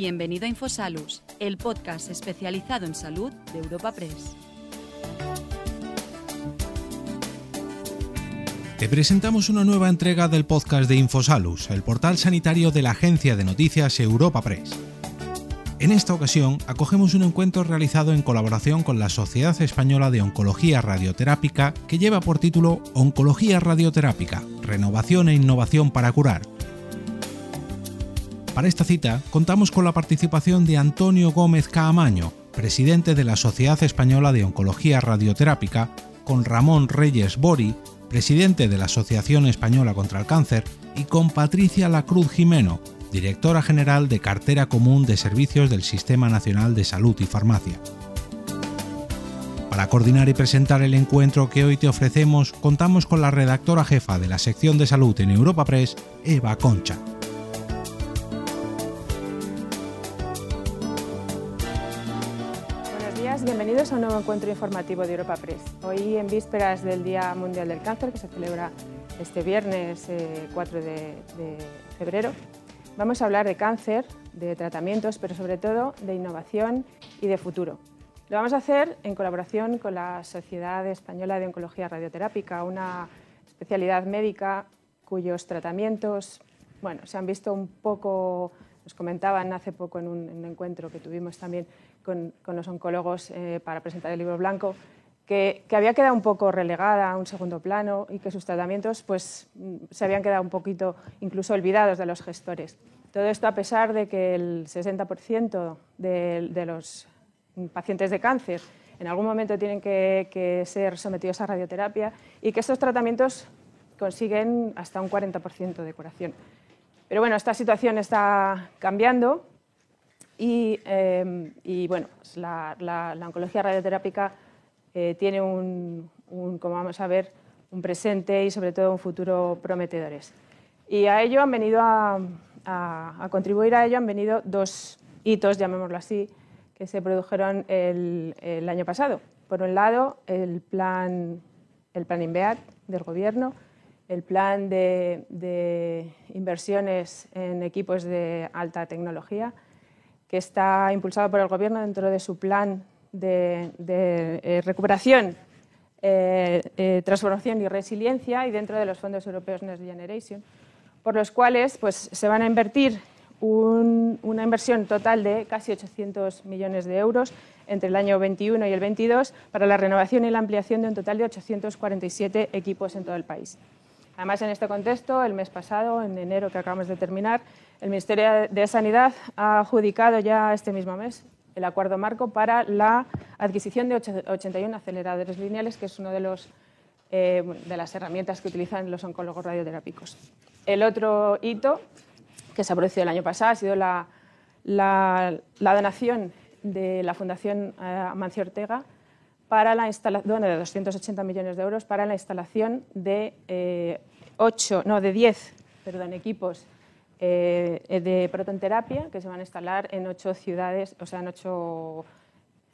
Bienvenido a Infosalus, el podcast especializado en salud de Europa Press. Te presentamos una nueva entrega del podcast de Infosalus, el portal sanitario de la agencia de noticias Europa Press. En esta ocasión acogemos un encuentro realizado en colaboración con la Sociedad Española de Oncología Radioterápica que lleva por título Oncología Radioterápica, Renovación e Innovación para Curar. Para esta cita contamos con la participación de Antonio Gómez Caamaño, presidente de la Sociedad Española de Oncología Radioterápica, con Ramón Reyes Bori, presidente de la Asociación Española contra el Cáncer, y con Patricia Lacruz Jimeno, directora general de Cartera Común de Servicios del Sistema Nacional de Salud y Farmacia. Para coordinar y presentar el encuentro que hoy te ofrecemos, contamos con la redactora jefa de la sección de salud en Europa Press, Eva Concha. Nuevo encuentro informativo de Europa Press. Hoy en vísperas del Día Mundial del Cáncer, que se celebra este viernes 4 de febrero, Vamos a hablar de cáncer, de tratamientos, pero sobre todo de innovación y de futuro. Lo vamos a hacer en colaboración con la Sociedad Española de Oncología Radioterápica, una especialidad médica cuyos tratamientos bueno, se han visto un poco, nos comentaban hace poco en un, encuentro que tuvimos también con, los oncólogos eh, para presentar el libro blanco, que, había quedado un poco relegada a un segundo plano y que sus tratamientos pues, se habían quedado un poquito incluso olvidados de los gestores. Todo esto a pesar de que el 60% de, los pacientes de cáncer en algún momento tienen que, ser sometidos a radioterapia y que estos tratamientos consiguen hasta un 40% de curación. Pero bueno, esta situación está cambiando y, eh, bueno, pues la, la oncología radioterápica eh, tiene un, como vamos a ver, un presente y sobre todo un futuro prometedores. Y a ello han venido a, contribuir a ello han venido dos hitos, llamémoslo así, que se produjeron el, año pasado. Por un lado, el plan, el plan INVEAT del Gobierno, el plan de, de, inversiones en equipos de alta tecnología, que está impulsado por el Gobierno dentro de su plan de, eh, recuperación, eh, eh, transformación y resiliencia y dentro de los fondos europeos Next Generation, por los cuales pues, se van a invertir una inversión total de casi 800 millones de euros entre el año 21 y el 22 para la renovación y la ampliación de un total de 847 equipos en todo el país. Además, en este contexto, el mes pasado, en enero que acabamos de terminar, el Ministerio de Sanidad ha adjudicado ya este mismo mes el acuerdo marco para la adquisición de 81 aceleradores lineales, que es una de, eh, de las herramientas que utilizan los oncólogos radioterápicos. El otro hito que se ha producido el año pasado ha sido la, donación de la Fundación eh, Amancio Ortega para la instalación de 280 millones de euros para la instalación de, eh, no, de 10 perdón, equipos eh, de protonterapia que se van a instalar en ocho ciudades, o sea, en ocho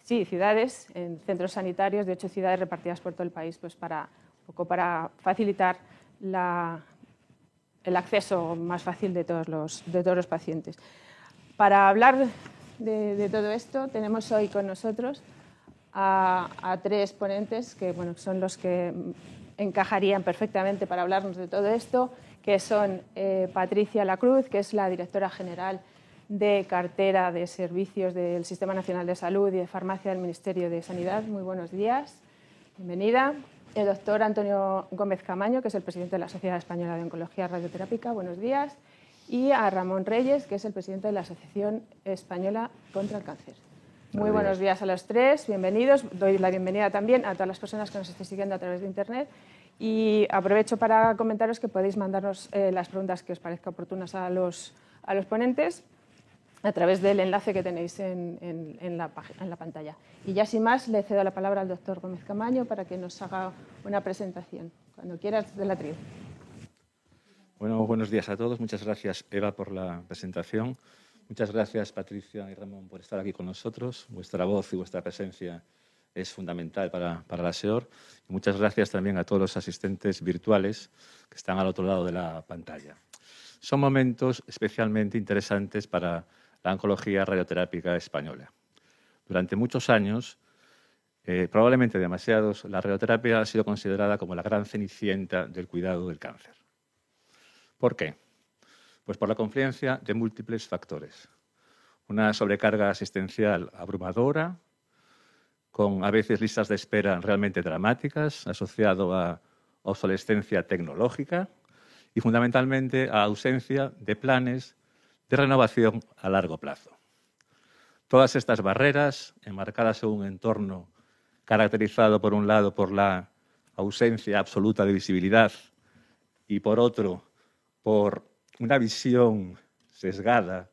sí, ciudades, en centros sanitarios de ocho ciudades repartidas por todo el país, pues para, un poco para facilitar el acceso más fácil de todos los, de todos los pacientes. Para hablar de, todo esto, tenemos hoy con nosotros a, a, tres ponentes que bueno, son los que encajarían perfectamente para hablarnos de todo esto que son eh, Patricia Lacruz, que es la directora general de cartera de servicios del Sistema Nacional de Salud y de Farmacia del Ministerio de Sanidad. Muy buenos días, bienvenida. El doctor Antonio Gómez Camaño, que es el presidente de la Sociedad Española de Oncología Radioterápica. Buenos días. Y a Ramón Reyes, que es el presidente de la Asociación Española contra el Cáncer. Muy buenos días a los tres, bienvenidos. Doy la bienvenida también a todas las personas que nos estén siguiendo a través de Internet y aprovecho para comentaros que podéis mandarnos eh, las preguntas que os parezca oportunas a los, a los ponentes a través del enlace que tenéis en, en, la, en, la, pantalla. Y ya sin más, le cedo la palabra al doctor Gómez Camaño para que nos haga una presentación. Cuando quieras, de la tribu. Bueno, buenos días a todos. Muchas gracias, Eva, por la presentación. Muchas gracias, Patricia y Ramón, por estar aquí con nosotros. Vuestra voz y vuestra presencia es fundamental para, para la SEOR. Muchas gracias también a todos los asistentes virtuales que están al otro lado de la pantalla. Son momentos especialmente interesantes para la oncología radioterápica española. Durante muchos años, eh, probablemente demasiados, la radioterapia ha sido considerada como la gran cenicienta del cuidado del cáncer. ¿Por qué? Pues por la confluencia de múltiples factores. Una sobrecarga asistencial abrumadora, con a veces listas de espera realmente dramáticas, asociado a obsolescencia tecnológica y fundamentalmente a ausencia de planes de renovación a largo plazo. Todas estas barreras, enmarcadas en un entorno caracterizado por un lado por la ausencia absoluta de visibilidad y por otro por una visión sesgada,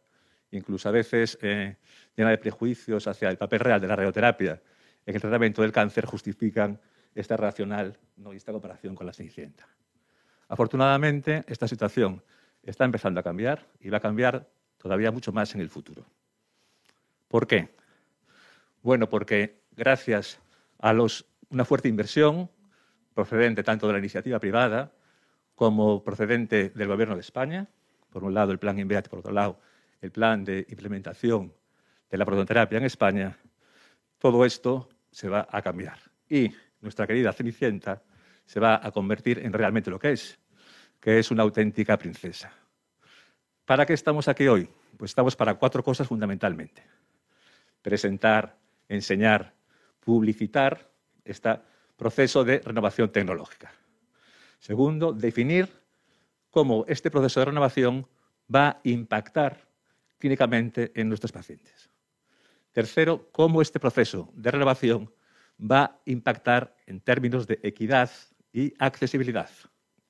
incluso a veces eh, llena de prejuicios hacia el papel real de la radioterapia en el tratamiento del cáncer, justifican esta racional ¿no? y esta comparación con la Cenicienta. Afortunadamente, esta situación está empezando a cambiar y va a cambiar todavía mucho más en el futuro. ¿Por qué? Bueno, porque gracias a una fuerte inversión procedente tanto de la iniciativa privada como procedente del Gobierno de España, por un lado el plan INVEAT, por otro lado el plan de implementación de la prototerapia en España, todo esto se va a cambiar. Y nuestra querida Cenicienta se va a convertir en realmente lo que es, que es una auténtica princesa. ¿Para qué estamos aquí hoy? Pues estamos para cuatro cosas fundamentalmente. Presentar, enseñar, publicitar este proceso de renovación tecnológica. Segundo, definir cómo este proceso de renovación va a impactar clínicamente en nuestros pacientes. Tercero, cómo este proceso de renovación va a impactar en términos de equidad y accesibilidad.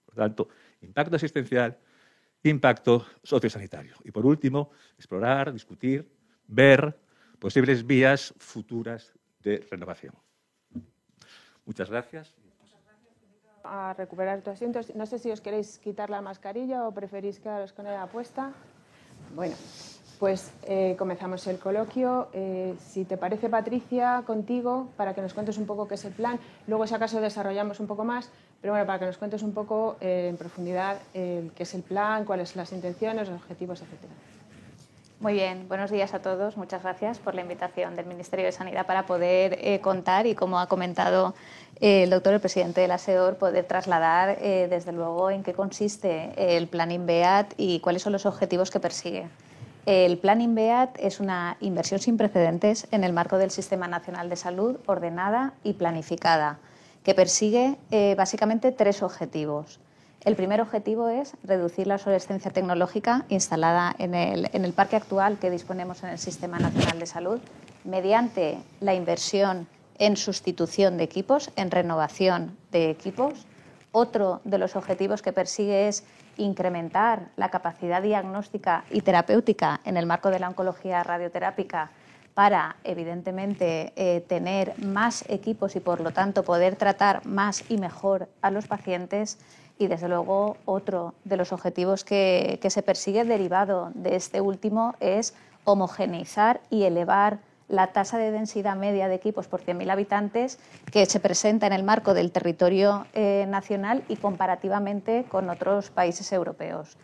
Por tanto, impacto asistencial, impacto sociosanitario. Y por último, explorar, discutir, ver posibles vías futuras de renovación. Muchas gracias. A recuperar tu asiento. No sé si os queréis quitar la mascarilla o preferís quedaros con ella puesta. Bueno, pues eh, comenzamos el coloquio. Eh, si te parece, Patricia, contigo, para que nos cuentes un poco qué es el plan. Luego, si acaso, desarrollamos un poco más, pero bueno, para que nos cuentes un poco eh, en profundidad qué es el plan, cuáles son las intenciones, los objetivos, etcétera. Muy bien, buenos días a todos. Muchas gracias por la invitación del Ministerio de Sanidad para poder contar y, como ha comentado el doctor, el presidente de la SEOR, poder trasladar desde luego en qué consiste el plan INVEAT y cuáles son los objetivos que persigue. El Plan INVEAT es una inversión sin precedentes en el marco del Sistema Nacional de Salud ordenada y planificada, que persigue eh, básicamente tres objetivos. El primer objetivo es reducir la obsolescencia tecnológica instalada en el, parque actual que disponemos en el Sistema Nacional de Salud mediante la inversión en sustitución de equipos, en renovación de equipos. Otro de los objetivos que persigue es incrementar la capacidad diagnóstica y terapéutica en el marco de la oncología radioterápica para, evidentemente, eh, tener más equipos y, por lo tanto, poder tratar más y mejor a los pacientes. Y, desde luego, otro de los objetivos que, se persigue derivado de este último es homogeneizar y elevar la tasa de densidad media de equipos por 100.000 habitantes que se presenta en el marco del territorio eh, nacional y comparativamente con otros países europeos.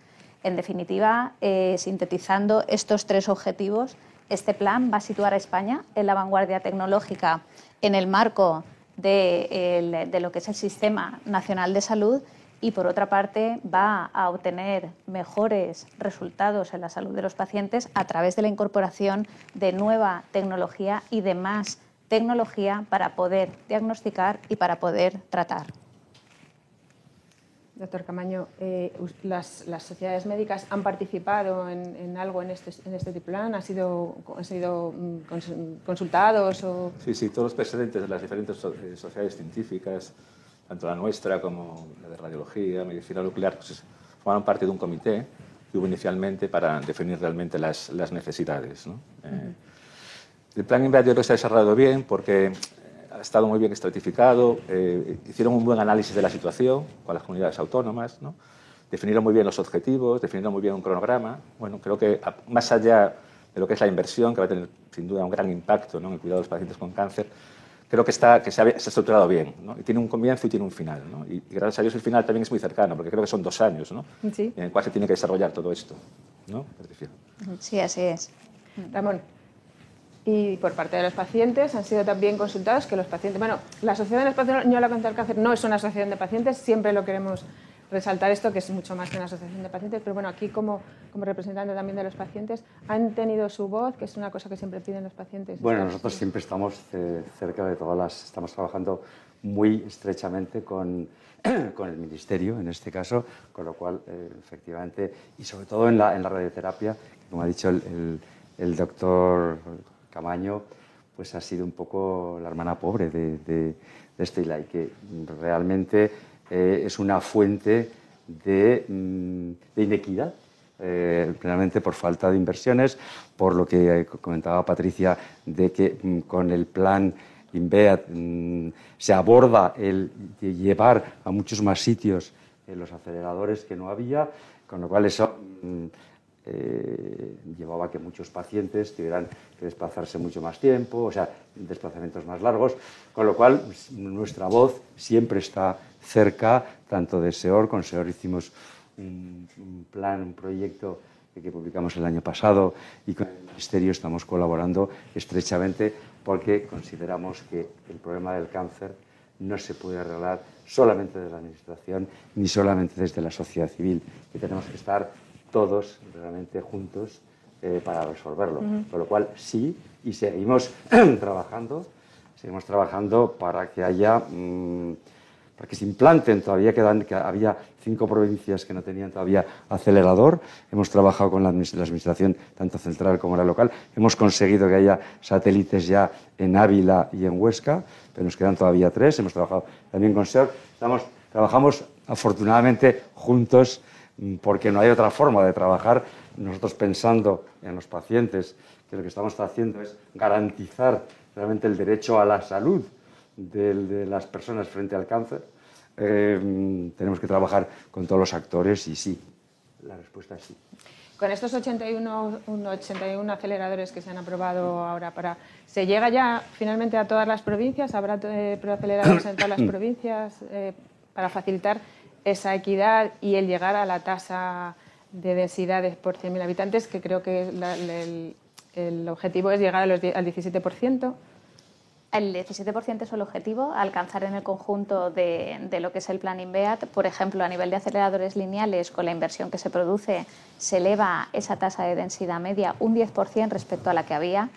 En definitiva, eh, sintetizando estos tres objetivos, este plan va a situar a España en la vanguardia tecnológica en el marco de lo que es el Sistema Nacional de Salud y por otra parte va a obtener mejores resultados en la salud de los pacientes a través de la incorporación de nueva tecnología y de más tecnología para poder diagnosticar y para poder tratar. Doctor Camaño, eh, las, sociedades médicas han participado en, algo en este, en este plan? ¿Han sido, han sido mm, consultados? O... Sí, sí, todos los presidentes de las diferentes eh, sociedades científicas tanto la nuestra como la de radiología, medicina nuclear, pues, formaron parte de un comité que hubo inicialmente para definir realmente las, las necesidades. ¿no? eh, el plan Invadio se ha desarrollado bien porque ha estado muy bien estratificado, eh, hicieron un buen análisis de la situación con las comunidades autónomas, ¿no? definieron muy bien los objetivos, definieron muy bien un cronograma. Bueno, creo que más allá de lo que es la inversión, que va a tener sin duda un gran impacto ¿no? en el cuidado de los pacientes con cáncer, creo que, está, que se, ha, estructurado bien. ¿no? Y tiene un comienzo y tiene un final. ¿no? Y, gracias a Dios el final también es muy cercano, porque creo que son dos años ¿no? en el cual se tiene que desarrollar todo esto. ¿no? Sí, así es. Ramón. Y por parte de los pacientes han sido también consultados que los pacientes, bueno, la Asociación Española contra el Cáncer no es una asociación de pacientes, siempre lo queremos resaltar esto, que es mucho más que una asociación de pacientes, pero bueno, aquí como, como representante también de los pacientes, ¿han tenido su voz, que es una cosa que siempre piden los pacientes? Bueno, nosotros siempre estamos cerca de todas las, estamos trabajando muy estrechamente con, con el Ministerio, en este caso, con lo cual, eh, efectivamente, y sobre todo en la, en la radioterapia, como ha dicho el, el, doctor Camaño, pues ha sido un poco la hermana pobre de, de, de este y que realmente eh, es una fuente de, mm, de inequidad, eh, plenamente por falta de inversiones, por lo que comentaba Patricia, de que mm, con el plan INVEAT mm, se aborda el llevar a muchos más sitios eh, los aceleradores que no había, con lo cual eso llevaba a que muchos pacientes tuvieran que desplazarse mucho más tiempo, o sea, desplazamientos más largos, con lo cual pues, nuestra voz siempre está cerca, tanto de SEOR, con SEOR hicimos un, plan, un proyecto que publicamos el año pasado y con el Ministerio estamos colaborando estrechamente porque consideramos que el problema del cáncer no se puede arreglar solamente desde la Administración ni solamente desde la sociedad civil, que tenemos que estar todos realmente juntos eh, para resolverlo. Con lo cual, sí, y seguimos trabajando, seguimos trabajando para que haya... Mm, para que se implanten. Todavía quedan, que había cinco provincias que no tenían todavía acelerador. Hemos trabajado con la, administración, tanto central como la local. Hemos conseguido que haya satélites ya en Ávila y en Huesca, pero nos quedan todavía tres. Hemos trabajado también con SER. Estamos, trabajamos afortunadamente juntos porque no hay otra forma de trabajar. Nosotros pensando en los pacientes, que lo que estamos haciendo es garantizar realmente el derecho a la salud de, las personas frente al cáncer. Eh, tenemos que trabajar con todos los actores y sí, la respuesta es sí. Con estos 81, 81 aceleradores que se han aprobado ahora, para, ¿se llega ya finalmente a todas las provincias? ¿Habrá eh, aceleradores en todas las provincias eh, para facilitar esa equidad y el llegar a la tasa de densidades por 100.000 habitantes, que creo que el, objetivo es llegar al 17%? El 17% es el objetivo, alcanzar en el conjunto de, lo que es el plan INVEAT. Por ejemplo, a nivel de aceleradores lineales, con la inversión que se produce, se eleva esa tasa de densidad media un 10% respecto a la que había,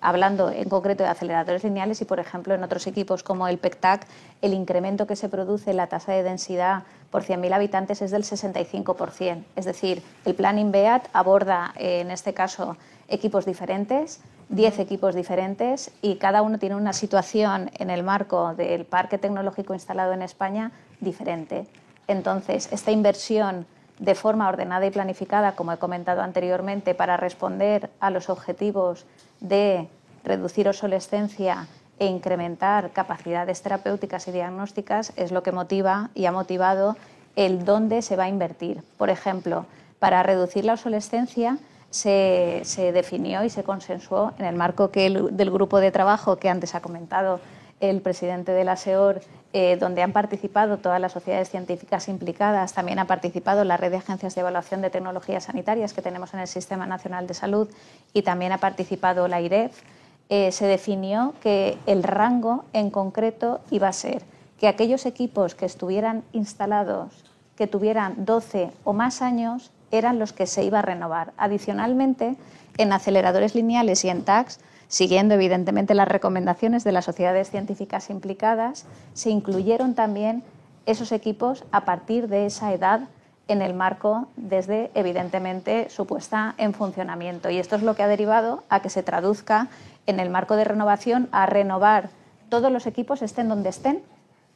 hablando en concreto de aceleradores lineales y, por ejemplo, en otros equipos como el PECTAC, el incremento que se produce en la tasa de densidad por 100.000 habitantes es del 65%. Es decir, el plan INVEAT aborda, en este caso, equipos diferentes, 10 equipos diferentes y cada uno tiene una situación en el marco del parque tecnológico instalado en España diferente. Entonces, esta inversión de forma ordenada y planificada, como he comentado anteriormente, para responder a los objetivos de reducir obsolescencia e incrementar capacidades terapéuticas y diagnósticas, es lo que motiva y ha motivado el dónde se va a invertir. Por ejemplo, para reducir la obsolescencia, se, definió y se consensuó en el marco del grupo de trabajo que antes ha comentado el presidente de la SEOR, eh, donde han participado todas las sociedades científicas implicadas, también ha participado la red de agencias de evaluación de tecnologías sanitarias que tenemos en el Sistema Nacional de Salud y también ha participado la IREF, eh, se definió que el rango en concreto iba a ser que aquellos equipos que estuvieran instalados, que tuvieran 12 o más años, eran los que se iba a renovar. Adicionalmente, en aceleradores lineales y en TACs, siguiendo evidentemente las recomendaciones de las sociedades científicas implicadas, se incluyeron también esos equipos a partir de esa edad en el marco desde, evidentemente, su puesta en funcionamiento. Y esto es lo que ha derivado a que se traduzca en el marco de renovación a renovar todos los equipos, estén donde estén,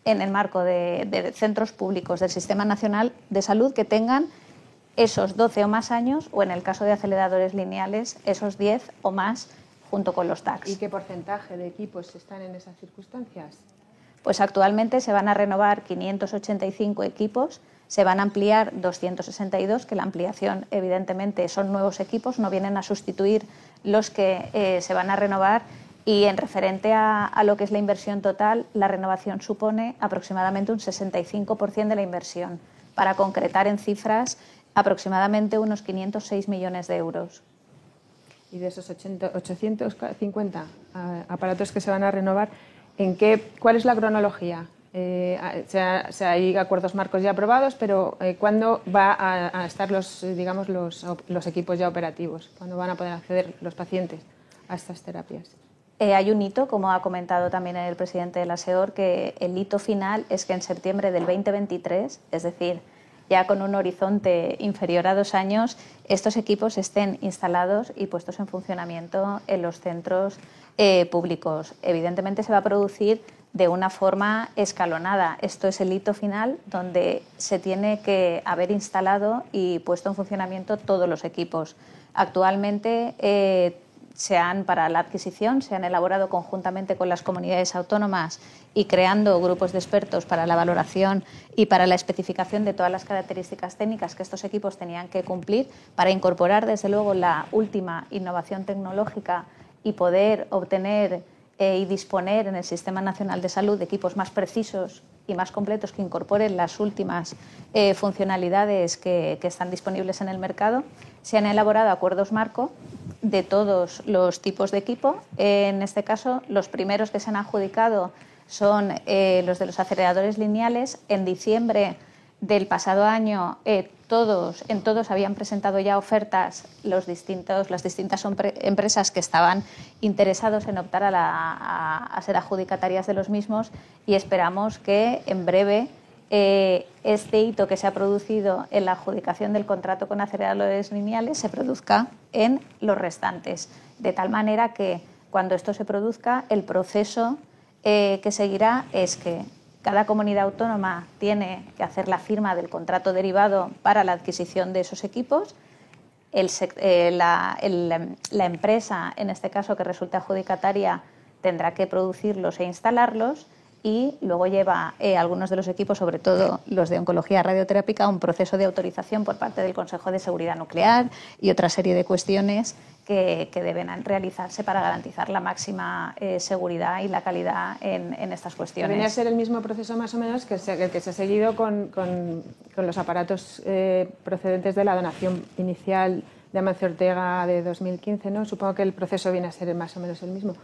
en el marco de, de centros públicos del Sistema Nacional de Salud que tengan esos 12 o más años o en el caso de aceleradores lineales esos 10 o más junto con los TACs. ¿Y qué porcentaje de equipos están en esas circunstancias? Pues actualmente se van a renovar 585 equipos, se van a ampliar 262, que la ampliación evidentemente son nuevos equipos, no vienen a sustituir los que eh, se van a renovar y en referente a, a, lo que es la inversión total, la renovación supone aproximadamente un 65% de la inversión. Para concretar en cifras, aproximadamente unos 506 millones de euros. Y de esos 850 aparatos que se van a renovar, ¿en qué, ¿cuál es la cronología? Eh, hay acuerdos marcos ya aprobados, pero eh, ¿cuándo van a, estar los, digamos, los, los, equipos ya operativos? ¿Cuándo van a poder acceder los pacientes a estas terapias? Eh, hay un hito, como ha comentado también el presidente de la SEOR, que el hito final es que en septiembre del 2023, es decir, ya con un horizonte inferior a dos años, estos equipos estén instalados y puestos en funcionamiento en los centros eh, públicos. Evidentemente se va a producir de una forma escalonada. Esto es el hito final donde se tiene que haber instalado y puesto en funcionamiento todos los equipos. Actualmente eh, se han, para la adquisición, se han elaborado conjuntamente con las comunidades autónomas y creando grupos de expertos para la valoración y para la especificación de todas las características técnicas que estos equipos tenían que cumplir para incorporar, desde luego, la última innovación tecnológica y poder obtener eh, y disponer en el Sistema Nacional de Salud de equipos más precisos y más completos que incorporen las últimas eh, funcionalidades que, están disponibles en el mercado. Se han elaborado acuerdos marco de todos los tipos de equipo. En este caso, los primeros que se han adjudicado son eh, los de los aceleradores lineales. En diciembre del pasado año, eh, todos, en todos habían presentado ya ofertas. Los distintos, las distintas empresas que estaban interesados en optar a ser adjudicatarias de los mismos y esperamos que en breve eh, este hito que se ha producido en la adjudicación del contrato con aceleradores lineales se produzca en los restantes, de tal manera que cuando esto se produzca, el proceso eh, que seguirá es que cada comunidad autónoma tiene que hacer la firma del contrato derivado para la adquisición de esos equipos. Eh, la, la empresa, en este caso que resulte adjudicataria, tendrá que producirlos e instalarlos y luego lleva eh, algunos de los equipos, sobre todo los de oncología radioterápica, a un proceso de autorización por parte del Consejo de Seguridad Nuclear y otra serie de cuestiones que, deben realizarse para garantizar la máxima eh, seguridad y la calidad en, estas cuestiones. Debería ser el mismo proceso más o menos que, el que se ha seguido con, los aparatos eh, procedentes de la donación inicial de Amancio Ortega de 2015, ¿no? Supongo que el proceso viene a ser más o menos el mismo.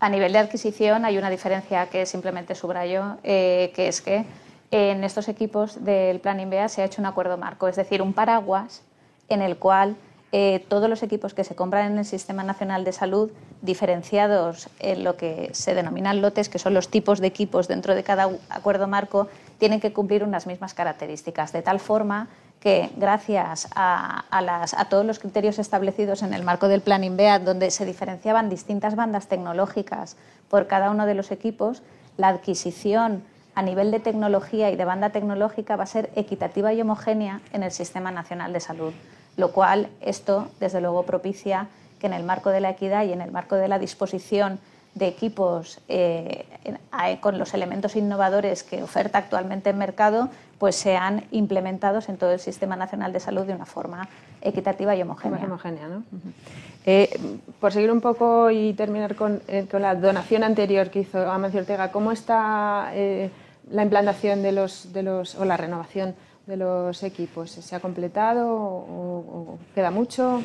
A nivel de adquisición hay una diferencia que simplemente subrayo, eh, que es que en estos equipos del Plan INVEA se ha hecho un acuerdo marco, es decir, un paraguas en el cual eh, todos los equipos que se compran en el Sistema Nacional de Salud, diferenciados en lo que se denominan lotes, que son los tipos de equipos dentro de cada acuerdo marco, tienen que cumplir unas mismas características, de tal forma que gracias a, todos los criterios establecidos en el marco del Plan INVEAD, donde se diferenciaban distintas bandas tecnológicas por cada uno de los equipos, la adquisición a nivel de tecnología y de banda tecnológica va a ser equitativa y homogénea en el Sistema Nacional de Salud, lo cual esto, desde luego, propicia que en el marco de la equidad y en el marco de la disposición de equipos eh, con los elementos innovadores que oferta actualmente el mercado, pues sean implementados en todo el Sistema Nacional de Salud de una forma equitativa y homogénea. homogénea ¿no? Eh, por seguir un poco y terminar con, eh, la donación anterior que hizo Amancio Ortega, ¿cómo está la implantación de los, de los, o la renovación de los equipos? ¿Se ha completado o queda mucho?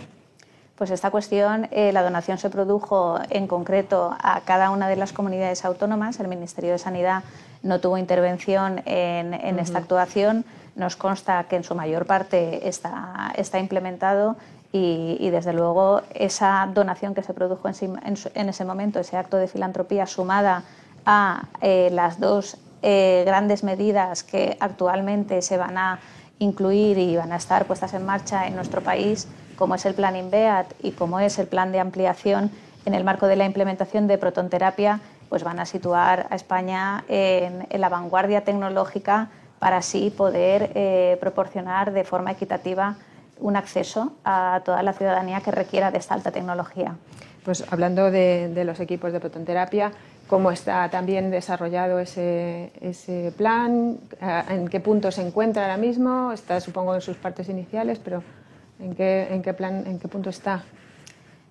Pues esta cuestión, eh, la donación se produjo en concreto a cada una de las comunidades autónomas. El Ministerio de Sanidad no tuvo intervención en, esta actuación. Nos consta que en su mayor parte está, está implementado y, desde luego esa donación que se produjo en, ese momento, ese acto de filantropía sumada a eh, las dos eh, grandes medidas que actualmente se van a incluir y van a estar puestas en marcha en nuestro país, como es el plan INVEAT y como es el plan de ampliación en el marco de la implementación de protonterapia, pues van a situar a España en, la vanguardia tecnológica para así poder eh, proporcionar de forma equitativa un acceso a toda la ciudadanía que requiera de esta alta tecnología. Pues hablando de, los equipos de protonterapia, ¿cómo está también desarrollado ese, ese, plan? ¿En qué punto se encuentra ahora mismo? Está supongo en sus partes iniciales, pero ¿En qué, plan, en qué punto está?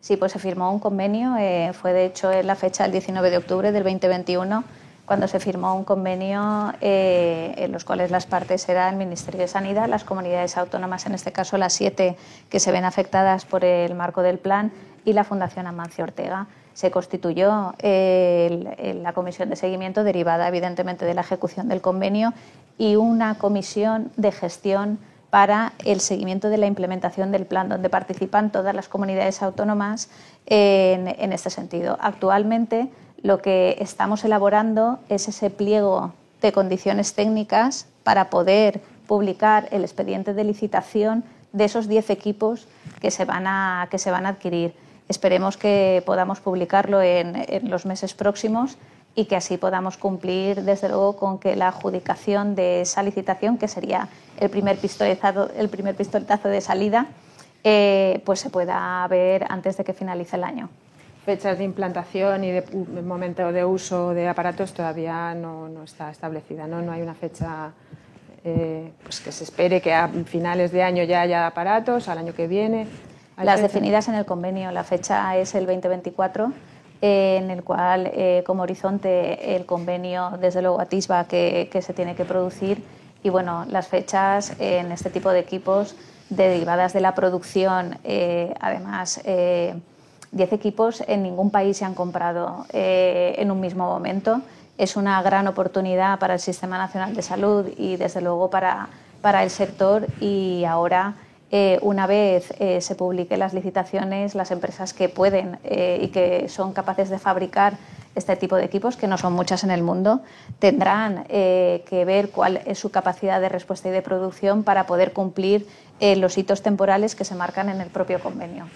Sí, pues se firmó un convenio, eh, fue de hecho en la fecha del 19 de octubre del 2021, cuando se firmó un convenio eh, en los cuales las partes eran el Ministerio de Sanidad, las comunidades autónomas, en este caso las siete que se ven afectadas por el marco del plan, y la Fundación Amancio Ortega. Se constituyó la comisión de seguimiento derivada evidentemente de la ejecución del convenio y una comisión de gestión para el seguimiento de la implementación del plan, donde participan todas las comunidades autónomas en, este sentido. Actualmente lo que estamos elaborando es ese pliego de condiciones técnicas para poder publicar el expediente de licitación de esos 10 equipos que se van a, que se van a adquirir. Esperemos que podamos publicarlo en, los meses próximos y que así podamos cumplir, desde luego, con que la adjudicación de esa licitación, que sería el primer pistoletazo, el primer pistoletazo de salida, eh, pues se pueda ver antes de que finalice el año. Fechas de implantación y de momento de uso de aparatos todavía no, no está establecida, ¿no? no hay una fecha eh, pues que se espere que a finales de año ya haya aparatos, al año que viene. Las definidas en el convenio, la fecha es el 2024, en el cual eh, como horizonte el convenio desde luego atisba que, que, se tiene que producir. Y bueno, las fechas en este tipo de equipos derivadas de la producción, eh, además 10 equipos en ningún país se han comprado en un mismo momento. Es una gran oportunidad para el Sistema Nacional de Salud y desde luego para, para el sector. Y ahora eh, una vez eh, se publiquen las licitaciones, las empresas que pueden eh, y que son capaces de fabricar este tipo de equipos, que no son muchas en el mundo, tendrán que ver cuál es su capacidad de respuesta y de producción para poder cumplir los hitos temporales que se marcan en el propio convenio.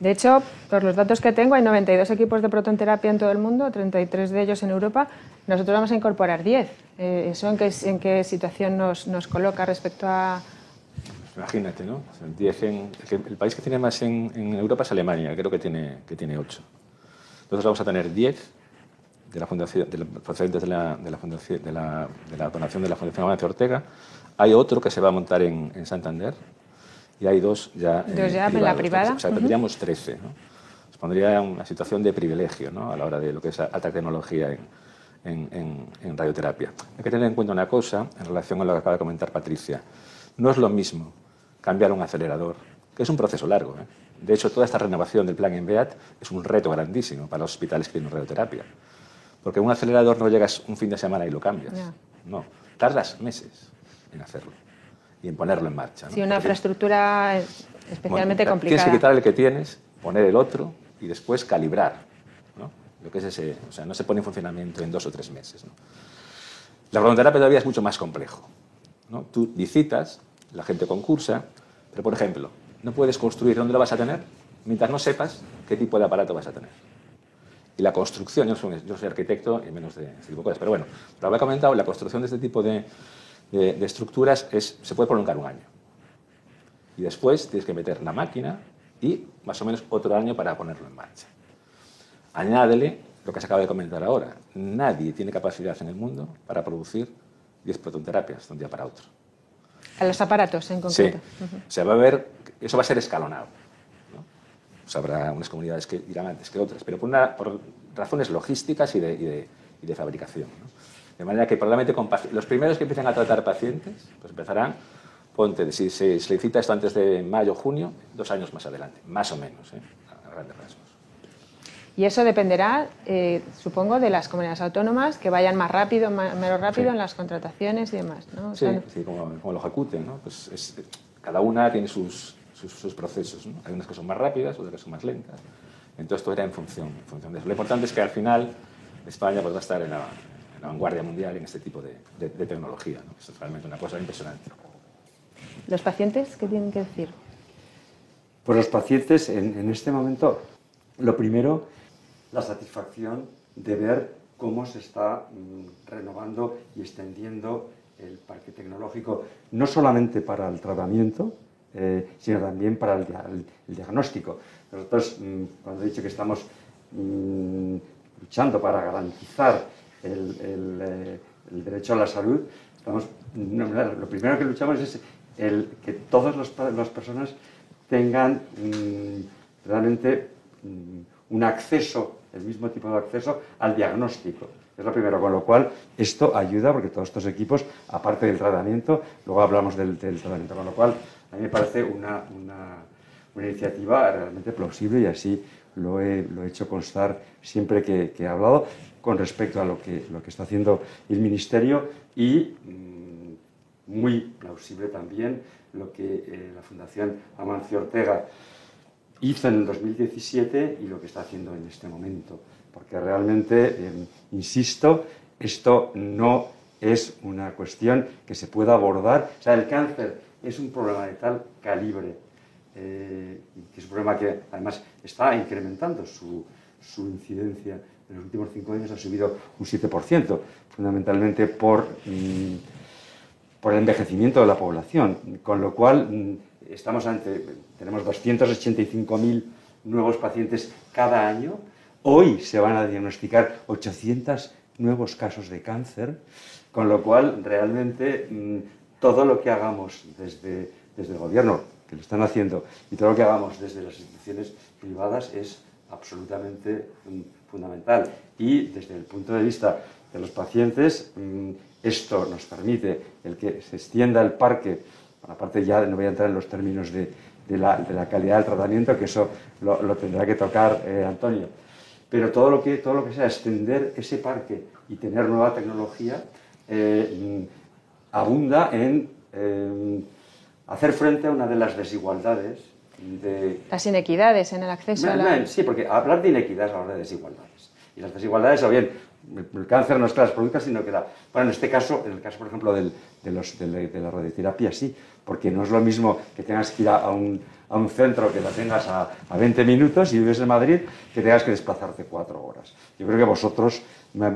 De hecho, por los datos que tengo, hay 92 equipos de protonterapia en todo el mundo, 33 de ellos en Europa. Nosotros vamos a incorporar 10. Eh, ¿Eso en qué, qué situación nos, nos, coloca respecto a...? Imagínate, ¿no? 10 en, el país que tiene más en, en, Europa es Alemania, creo que tiene, que tiene 8. Entonces vamos a tener 10 de la fundación, de procedentes de la, de la, fundación, de la, de la donación de la Fundación Amancio Ortega. Hay otro que se va a montar en, en Santander, y hay dos ya, ¿Dos ya en la privada. O sea, tendríamos 13. ¿no? Nos pondría una situación de privilegio ¿no? a la hora de lo que es alta tecnología en, en, en, radioterapia. Hay que tener en cuenta una cosa en relación a lo que acaba de comentar Patricia. No es lo mismo cambiar un acelerador, que es un proceso largo. ¿eh? De hecho, toda esta renovación del plan ENVEAT es un reto grandísimo para los hospitales que tienen radioterapia. Porque un acelerador no llegas un fin de semana y lo cambias. No, tardas meses en hacerlo y en ponerlo en marcha. ¿no? Sí, una infraestructura especialmente complicada. Tienes que quitar el que tienes, poner el otro y después calibrar. ¿no? Lo que es ese, o sea, no se pone en funcionamiento en dos o tres meses. ¿no? La radioterapia todavía es mucho más complejo. ¿no? Tú licitas, la gente concursa, pero por ejemplo, no puedes construir dónde lo vas a tener mientras no sepas qué tipo de aparato vas a tener. Y la construcción, yo soy, yo soy arquitecto y menos de de cosas, pero bueno, lo había comentado, la construcción de este tipo de, estructuras es, se puede prolongar un año. Y después tienes que meter la máquina y más o menos otro año para ponerlo en marcha. Añádele lo que se acaba de comentar ahora. Nadie tiene capacidad en el mundo para producir 10 protonterapias de un día para otro. A los aparatos en concreto. Sí. Uh -huh. O sea, va a haber, eso va a ser escalonado. ¿no? O sea, habrá unas comunidades que irán antes que otras, pero por, una, por razones logísticas y de, y de, y de fabricación. ¿no? De manera que probablemente con los primeros que empiecen a tratar pacientes, pues empezarán, ponte, si se solicita esto antes de mayo, junio, dos años más adelante, más o menos, ¿eh? a grandes rasgos. Y eso dependerá, eh, supongo, de las comunidades autónomas que vayan más rápido, más, menos rápido sí. en las contrataciones y demás. ¿no? sí, o sea, sí como, como, lo ejecuten. ¿no? Pues es, cada una tiene sus, sus, sus procesos. ¿no? Hay unas que son más rápidas, otras que son más lentas. Entonces, todo era en función, en función de eso. Lo importante es que al final España pues, va a estar en la, en la vanguardia mundial en este tipo de, de, de tecnología. ¿no? Es realmente una cosa impresionante. ¿Los pacientes qué tienen que decir? Pues los pacientes en, en este momento, lo primero, la satisfacción de ver cómo se está mm, renovando y extendiendo el parque tecnológico, no solamente para el tratamiento, eh, sino también para el, diagnóstico. Nosotros, mmm, cuando he dicho que estamos mmm, luchando para garantizar el, eh, el, derecho a la salud, estamos, lo primero que luchamos es el, que todas las personas tengan realmente un acceso el mismo tipo de acceso al diagnóstico. Es lo primero, con lo cual esto ayuda porque todos estos equipos, aparte del tratamiento, luego hablamos del, tratamiento, con lo cual a mí me parece una, una, una iniciativa realmente plausible y así lo he, lo he hecho constar siempre que, he hablado con respecto a lo que, lo que está haciendo el Ministerio y mmm, muy plausible también lo que eh, la Fundación Amancio Ortega hizo en el 2017 y lo que está haciendo en este momento. Porque realmente, eh, insisto, esto no es una cuestión que se pueda abordar. O sea, el cáncer es un problema de tal calibre, eh, que es un problema que además está incrementando su, su, incidencia. En los últimos cinco años ha subido un 7%, fundamentalmente por, mm, por el envejecimiento de la población, con lo cual mm, estamos ante, tenemos 285.000 nuevos pacientes cada año. Hoy se van a diagnosticar 800 nuevos casos de cáncer, con lo cual realmente mm, todo lo que hagamos desde, desde el gobierno, que lo están haciendo, y todo lo que hagamos desde las instituciones privadas es absolutamente mm, fundamental. Y desde el punto de vista de los pacientes, mm, esto nos permite el que se extienda el parque, aparte ya no voy a entrar en los términos de, de, la, de la, calidad del tratamiento, que eso lo, lo tendrá que tocar eh, Antonio, pero todo lo, que, todo lo que sea extender ese parque y tener nueva tecnología eh, abunda en eh, hacer frente a una de las desigualdades de... Las inequidades en el acceso no, a la... No, sí, porque hablar de inequidad es hablar de desigualdades. Y las desigualdades, o bien, el cáncer no es que las produzca, sino que la... Bueno, en este caso, en el caso, por ejemplo, del, de, los, de, la, de, la, radioterapia, sí, porque no es lo mismo que tengas que ir a un, a un centro que la tengas a, a 20 minutos y vives en Madrid, que tengas que desplazarte cuatro horas. Yo creo que vosotros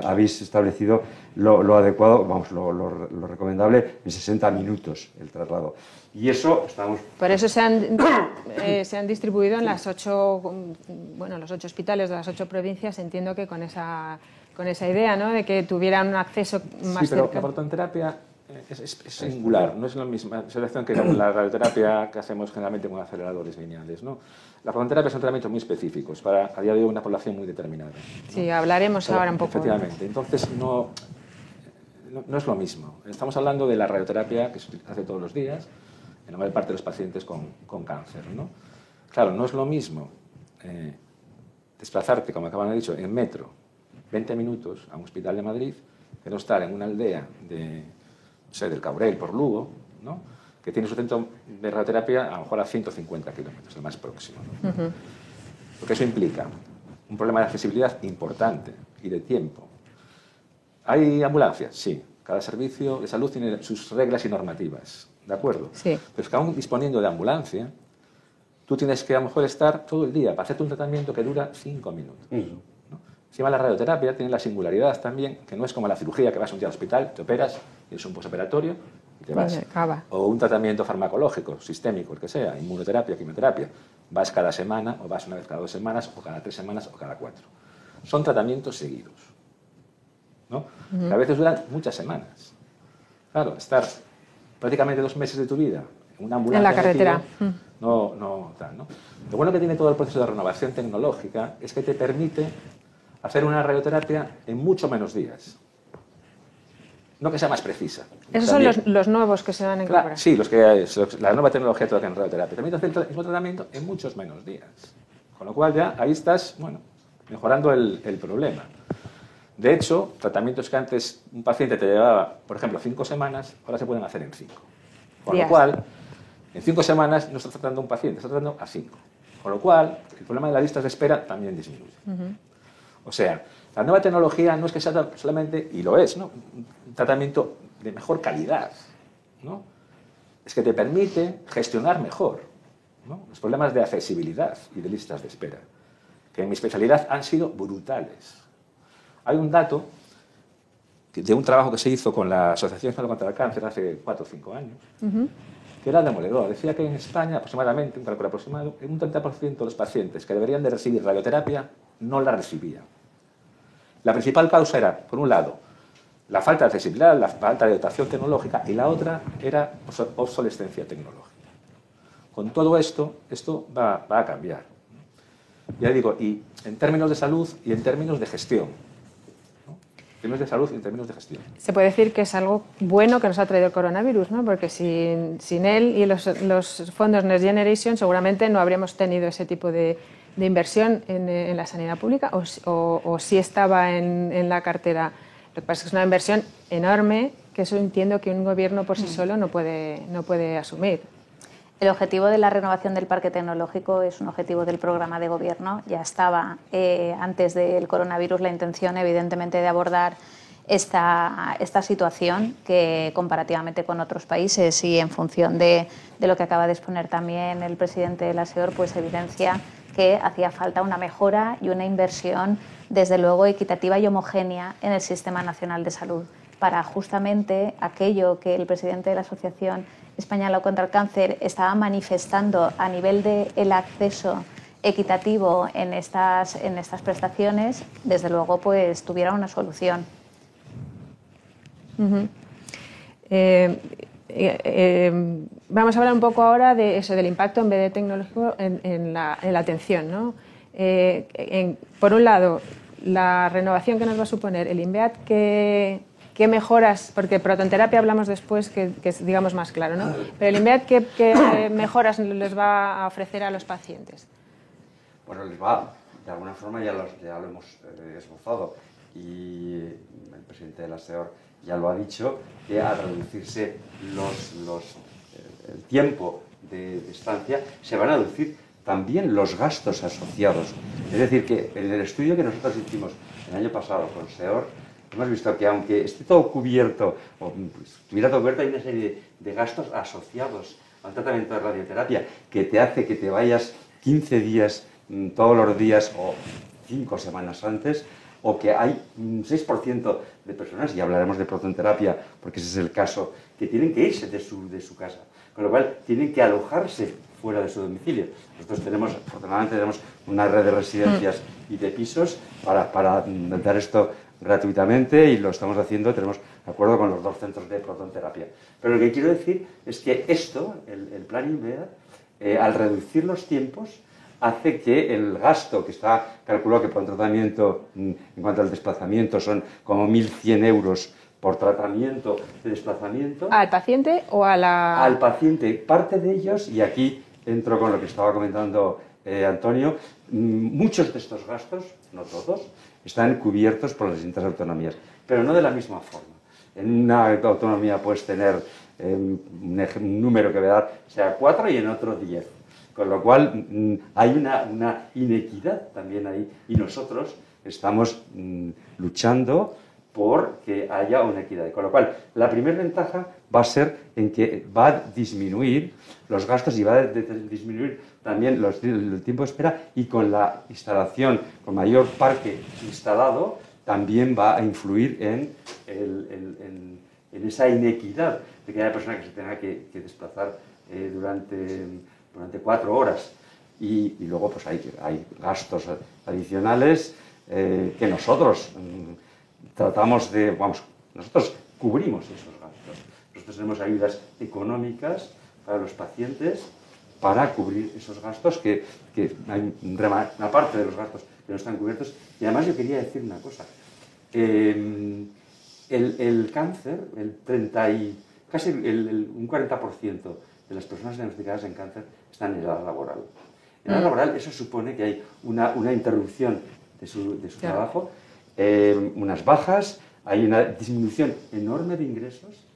habéis establecido lo, lo adecuado, vamos, lo, lo, lo, recomendable en 60 minutos el traslado. Y eso estamos... Por eso se han, eh, se han distribuido en las ocho, bueno, los ocho hospitales de las ocho provincias, entiendo que con esa, con esa idea, ¿no? De que tuvieran un acceso más Sí, pero cerca. la protonterapia es, es, es, singular, no es la misma selección que la radioterapia que hacemos generalmente con aceleradores lineales, ¿no? La protonterapia son tratamientos muy específicos para, a día de hoy, una población muy determinada. ¿no? Sí, hablaremos Pero, ahora un poco. Efectivamente. Entonces, no, no, no, es lo mismo. Estamos hablando de la radioterapia que se hace todos los días en la mayor parte de los pacientes con, con cáncer, ¿no? Claro, no es lo mismo eh, desplazarte, como acaban de dicho, en metro, 20 minutos a un hospital de Madrid, que no estar en una aldea de, no sé, del Cabrel por Lugo, ¿no? que tiene su centro de radioterapia a lo mejor a 150 kilómetros, el más próximo. ¿no? Uh -huh. Porque eso implica un problema de accesibilidad importante y de tiempo. ¿Hay ambulancias? Sí. Cada servicio de salud tiene sus reglas y normativas, ¿de acuerdo? Sí. Pero es que aún disponiendo de ambulancia, tú tienes que a lo mejor estar todo el día para hacerte un tratamiento que dura cinco minutos. Uh -huh. ¿no? Encima la radioterapia tiene la singularidad también, que no es como la cirugía, que vas un día al hospital, te operas, tienes un posoperatorio y te vas. Acaba. O un tratamiento farmacológico, sistémico, el que sea, inmunoterapia, quimioterapia. Vas cada semana, o vas una vez cada dos semanas, o cada tres semanas, o cada cuatro. Son tratamientos seguidos. ¿no? Uh -huh. Que a veces duran muchas semanas. Claro, estar prácticamente dos meses de tu vida en una ambulancia. En la carretera. Metido, no, no, tal, ¿no? Lo bueno que tiene todo el proceso de renovación tecnológica es que te permite hacer una radioterapia en mucho menos días. No que sea más precisa. Esos también. son los, los, nuevos que se van a incorporar. Sí, los que los, la nueva tecnología toda en radioterapia. Permite hacer el mismo tratamiento en muchos menos días. Con lo cual ya ahí estás, bueno, mejorando el, el problema. De hecho, tratamientos que antes un paciente te llevaba, por ejemplo, cinco semanas, ahora se pueden hacer en cinco. Con Días. lo cual, en cinco semanas no estás tratando a un paciente, estás tratando a cinco. Con lo cual, el problema de las listas de espera también disminuye. Uh -huh. O sea, la nueva tecnología no es que sea solamente, y lo es, ¿no? un tratamiento de mejor calidad, ¿no? es que te permite gestionar mejor ¿no? los problemas de accesibilidad y de listas de espera, que en mi especialidad han sido brutales. Hay un dato de un trabajo que se hizo con la Asociación Española contra el Cáncer hace cuatro o cinco años, uh -huh. que era demoledor. Decía que en España, aproximadamente, un cálculo aproximado, un 30% de los pacientes que deberían de recibir radioterapia no la recibían. La principal causa era, por un lado, la falta de accesibilidad, la falta de dotación tecnológica, y la otra era obsolescencia tecnológica. Con todo esto, esto va, a cambiar. Ya digo, y en términos de salud y en términos de gestión. en términos de salud y en términos de gestión. Se puede decir que es algo bueno que nos ha traído el coronavirus, ¿no? porque sin, sin él y los, los, fondos Next Generation seguramente no habríamos tenido ese tipo de, de inversión en, en, la sanidad pública o, o, o sí estaba en, en, la cartera. Lo que pasa es que es una inversión enorme que eso entiendo que un gobierno por sí mm. solo no puede, no puede asumir. El objetivo de la renovación del parque tecnológico es un objetivo del programa de gobierno. Ya estaba eh, antes del coronavirus la intención, evidentemente, de abordar esta, esta, situación que comparativamente con otros países y en función de, de, lo que acaba de exponer también el presidente de la SEOR, pues evidencia que hacía falta una mejora y una inversión, desde luego, equitativa y homogénea en el Sistema Nacional de Salud para justamente aquello que el presidente de la Asociación Española contra el Cáncer estaba manifestando a nivel del el acceso equitativo en estas, en estas prestaciones, desde luego pues tuviera una solución. Eh, vamos a hablar un poco ahora de eso, del impacto en vez de tecnológico en, la, en la, atención. ¿no? Eh, por un lado, la renovación que nos va a suponer el INVEAT, ¿Qué mejoras? Porque protonterapia hablamos después, que, es digamos más claro, ¿no? Pero el INVEAD, ¿qué, ¿qué, mejoras les va a ofrecer a los pacientes? Bueno, les va, de alguna forma ya, ya lo hemos eh, esbozado y el presidente de la SEOR ya lo ha dicho, que al reducirse los, los, el tiempo de, de estancia, se van a reducir también los gastos asociados. Es decir, que en el estudio que nosotros hicimos el año pasado con SEOR, hemos visto que aunque esté todo cubierto, o pues, estuviera todo cubierto, hay una serie de, de, gastos asociados al tratamiento de radioterapia que te hace que te vayas 15 días mmm, todos los días o 5 semanas antes, o que hay un 6% de personas, y hablaremos de protonterapia porque ese es el caso, que tienen que irse de su, de su casa, con lo cual tienen que alojarse fuera de su domicilio. Nosotros tenemos, afortunadamente, tenemos una red de residencias y de pisos para, para dar esto gratuitamente y lo estamos haciendo, tenemos acuerdo con los dos centros de protonterapia. Pero lo que quiero decir es que esto, el, el plan INVEA, eh, al reducir los tiempos, hace que el gasto que está calculado que por un tratamiento, mm, en cuanto al desplazamiento, son como 1.100 euros por tratamiento de desplazamiento. ¿Al paciente o a la...? Al paciente. Parte de ellos, y aquí entro con lo que estaba comentando eh, Antonio, mm, muchos de estos gastos, no todos, están cubiertos por las distintas autonomías, pero no de la misma forma. En una autonomía puedes tener eh, un, número que dar sea 4 y en otro 10. Con lo cual mmm, hay una, una, inequidad también ahí y nosotros estamos mmm, luchando por que haya una equidad. Con lo cual, la primera ventaja va a ser en que va a disminuir los gastos y va a disminuir también los, el tiempo de espera y con la instalación, con mayor parque instalado, también va a influir en, en, esa inequidad de que haya persona que se tenga que, que desplazar eh, durante, durante cuatro horas. Y, luego pues hay, hay gastos adicionales eh, que nosotros mm, tratamos de, vamos, nosotros cubrimos esos gastos. Nosotros tenemos ayudas económicas para los pacientes para cubrir esos gastos, que, que hay una parte de los gastos que no están cubiertos. Y además yo quería decir una cosa. Eh, el, el, cáncer, el 30 y, casi el, el, un 40% de las personas diagnosticadas en cáncer están en edad laboral. En edad mm. laboral eso supone que hay una, una interrupción de su, de su claro. trabajo, eh, unas bajas, hay una disminución enorme de ingresos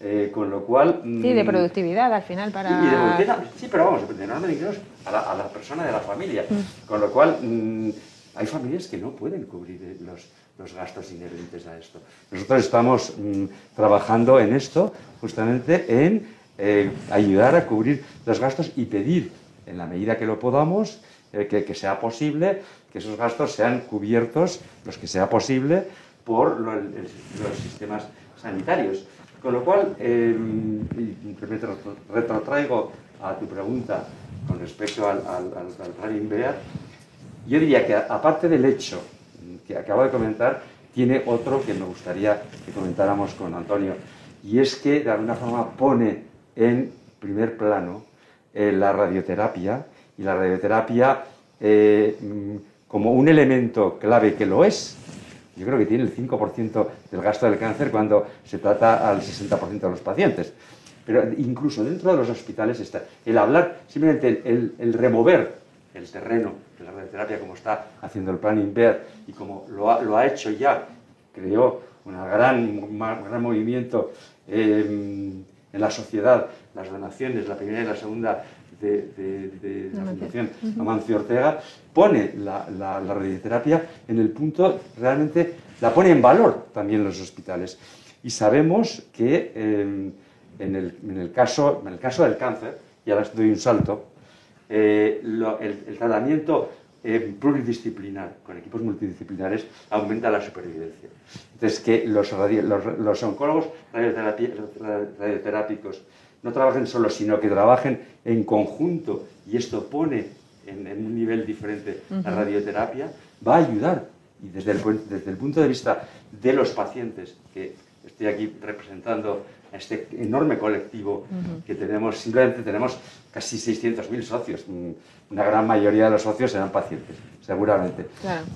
eh, con lo cual... Sí, de mm, productividad al final para... Y de productividad, sí, pero vamos, de enorme ingresos a la, a la persona de la familia. Mm. Con lo cual, mmm, hay familias que no pueden cubrir eh, los, los gastos inherentes a esto. Nosotros estamos mmm, trabajando en esto, justamente en eh, ayudar a cubrir los gastos y pedir, en la medida que lo podamos, eh, que, que, sea posible, que esos gastos sean cubiertos, los que sea posible, por lo, el, los sistemas sanitarios. Con lo cual, eh, me retrotraigo a tu pregunta con respecto al, al, al, al. Yo diría que, aparte del hecho que acabo de comentar, tiene otro que me gustaría que comentáramos con Antonio, y es que de alguna forma pone en primer plano eh, la radioterapia, y la radioterapia eh, como un elemento clave que lo es, yo creo que tiene el 5% del gasto del cáncer cuando se trata al 60% de los pacientes. Pero incluso dentro de los hospitales está el hablar, simplemente el, remover el terreno de la radioterapia como está haciendo el plan INVER y como lo ha, hecho ya, creó un gran, gran movimiento en la sociedad, las donaciones, la primera y la segunda de, la Fundación Amancio Ortega, pone la, radioterapia en el punto, realmente la pone en valor también en los hospitales. Y sabemos que em, en, el, caso, en el caso del cáncer, y ahora doy un salto, eh, el, tratamiento eh, pluridisciplinar, con equipos multidisciplinares, aumenta la supervivencia. Entonces, que los, los, oncólogos radioterápicos no trabajen solos, sino que trabajen en conjunto, y esto pone en, un nivel diferente la radioterapia, va a ayudar. Y desde el, desde el punto de vista de los pacientes, que estoy aquí representando a este enorme colectivo que tenemos, simplemente tenemos casi 600.000 socios, mm, una gran mayoría de los socios serán pacientes, seguramente.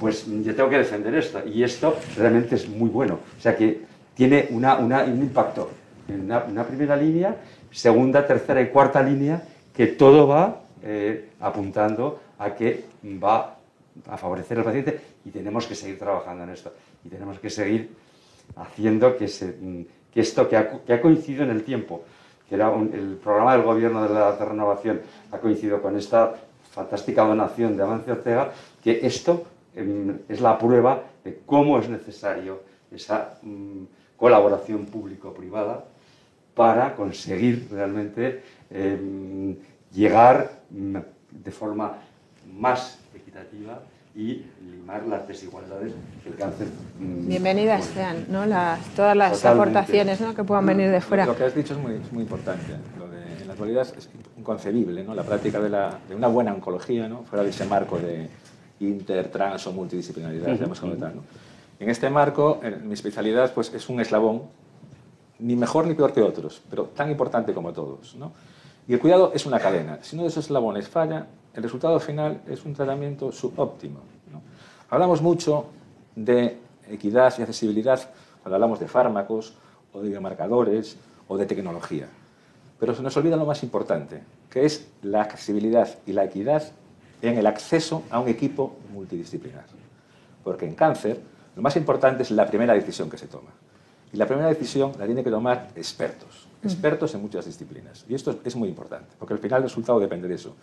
Pues yo tengo que defender esto, y esto realmente es muy bueno. O sea que tiene una, un impacto en una primera línea segunda, tercera y cuarta línea, que todo va eh, apuntando a que va a favorecer al paciente y tenemos que seguir trabajando en esto. Y tenemos que seguir haciendo que, esto que ha, coincidido en el tiempo, que era el programa del gobierno de la renovación, ha coincidido con esta fantástica donación de Avance Ortega, que esto em, es la prueba de cómo es necesario esa mm, colaboración público-privada para conseguir realmente em, llegar mm, de forma más equitativa y limar las desigualdades que el cáncer. Mm, Bienvenidas sean ¿no? las, todas las aportaciones ¿no? que puedan venir de fuera. Lo que has dicho es muy, muy importante. Lo de, en la actualidad es inconcebible ¿no? la práctica de, la, de, una buena oncología ¿no? fuera de ese marco de inter, trans o multidisciplinaridad. En este marco, en mi especialidad pues, es un eslabón ni mejor ni peor que otros, pero tan importante como todos. ¿no? Y el cuidado es una cadena. Si uno de esos eslabones falla, el resultado final es un tratamiento subóptimo. ¿no? Hablamos mucho de equidad y accesibilidad cuando hablamos de fármacos o de biomarcadores o de tecnología. Pero se nos olvida lo más importante, que es la accesibilidad y la equidad en el acceso a un equipo multidisciplinar. Porque en cáncer lo más importante es la primera decisión que se toma. Y la primera decisión la tienen que tomar expertos, expertos en muchas disciplinas. Y esto es muy importante, porque al final el resultado depende de eso.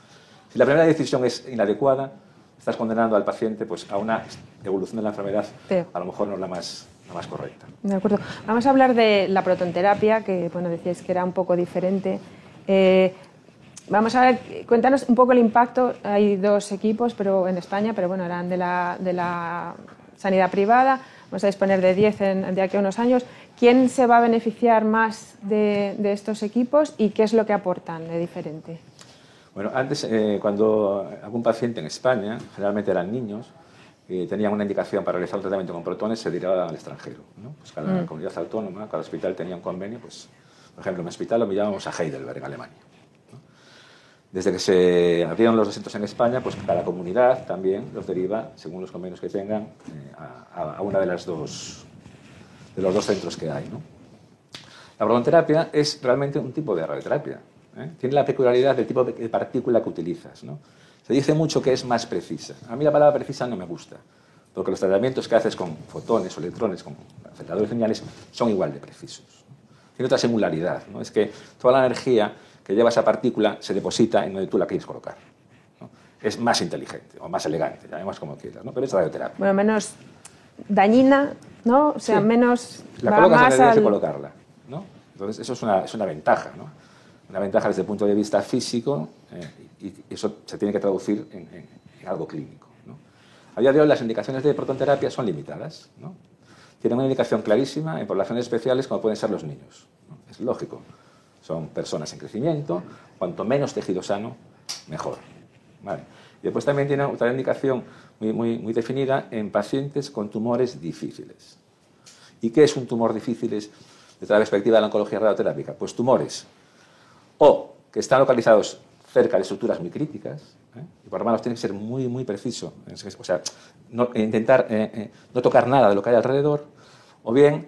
Si la primera decisión es inadecuada, estás condenando al paciente pues, a una evolución de la enfermedad, a lo mejor no es la más, la más correcta. De acuerdo. Vamos a hablar de la protonterapia, que bueno, decíais que era un poco diferente. Eh, vamos a ver, cuéntanos un poco el impacto. Hay dos equipos pero en España, pero bueno, eran de la, de la sanidad privada. Vamos a disponer de 10 en, de aquí a unos años. ¿Quién se va a beneficiar más de, estos equipos y qué es lo que aportan de diferente? Bueno, antes, eh, cuando algún paciente en España, generalmente eran niños, eh, tenían una indicación para realizar un tratamiento con protones, se dirigía al extranjero. ¿no? Pues cada mm. comunidad autónoma, cada hospital tenía un convenio. Pues, por ejemplo, en mi hospital lo mirábamos a Heidelberg, en Alemania. Desde que se abrieron los centros en España, pues cada comunidad también los deriva, según los convenios que tengan, eh, a, a, una de las dos de los dos centros que hay. ¿no? La protonterapia es realmente un tipo de radioterapia. ¿Eh? Tiene la peculiaridad del tipo de partícula que utilizas. ¿no? Se dice mucho que es más precisa. A mí la palabra precisa no me gusta, porque los tratamientos que haces con fotones o electrones, con aceleradores lineales, son igual de precisos. Tiene otra singularidad, ¿no? es que toda la energía que lleva esa partícula se deposita en donde tú la quieres colocar. Es más inteligente o más elegante, llamemos como quieras, ¿no? pero es radioterapia. Bueno, menos dañina, ¿no? O sea, menos... La colocas donde al... colocarla, ¿no? Entonces, eso es una, es una ventaja, ¿no? Una ventaja desde el punto de vista físico eh, y eso se tiene que traducir en, en, algo clínico, ¿no? A día de hoy las indicaciones de protonterapia son limitadas, ¿no? Tienen una indicación clarísima en poblaciones especiales como pueden ser los niños. Es lógico. Son personas en crecimiento, cuanto menos tejido sano, mejor. ¿Vale? Y después también tiene otra indicación muy, muy, definida en pacientes con tumores difíciles. ¿Y qué es un tumor difícil desde la perspectiva de la oncología radioterápica? Pues tumores o que están localizados cerca de estructuras muy críticas, ¿eh? Y por hermanos tiene que ser muy, muy preciso. O sea, intentar no tocar nada de lo que hay alrededor, o bien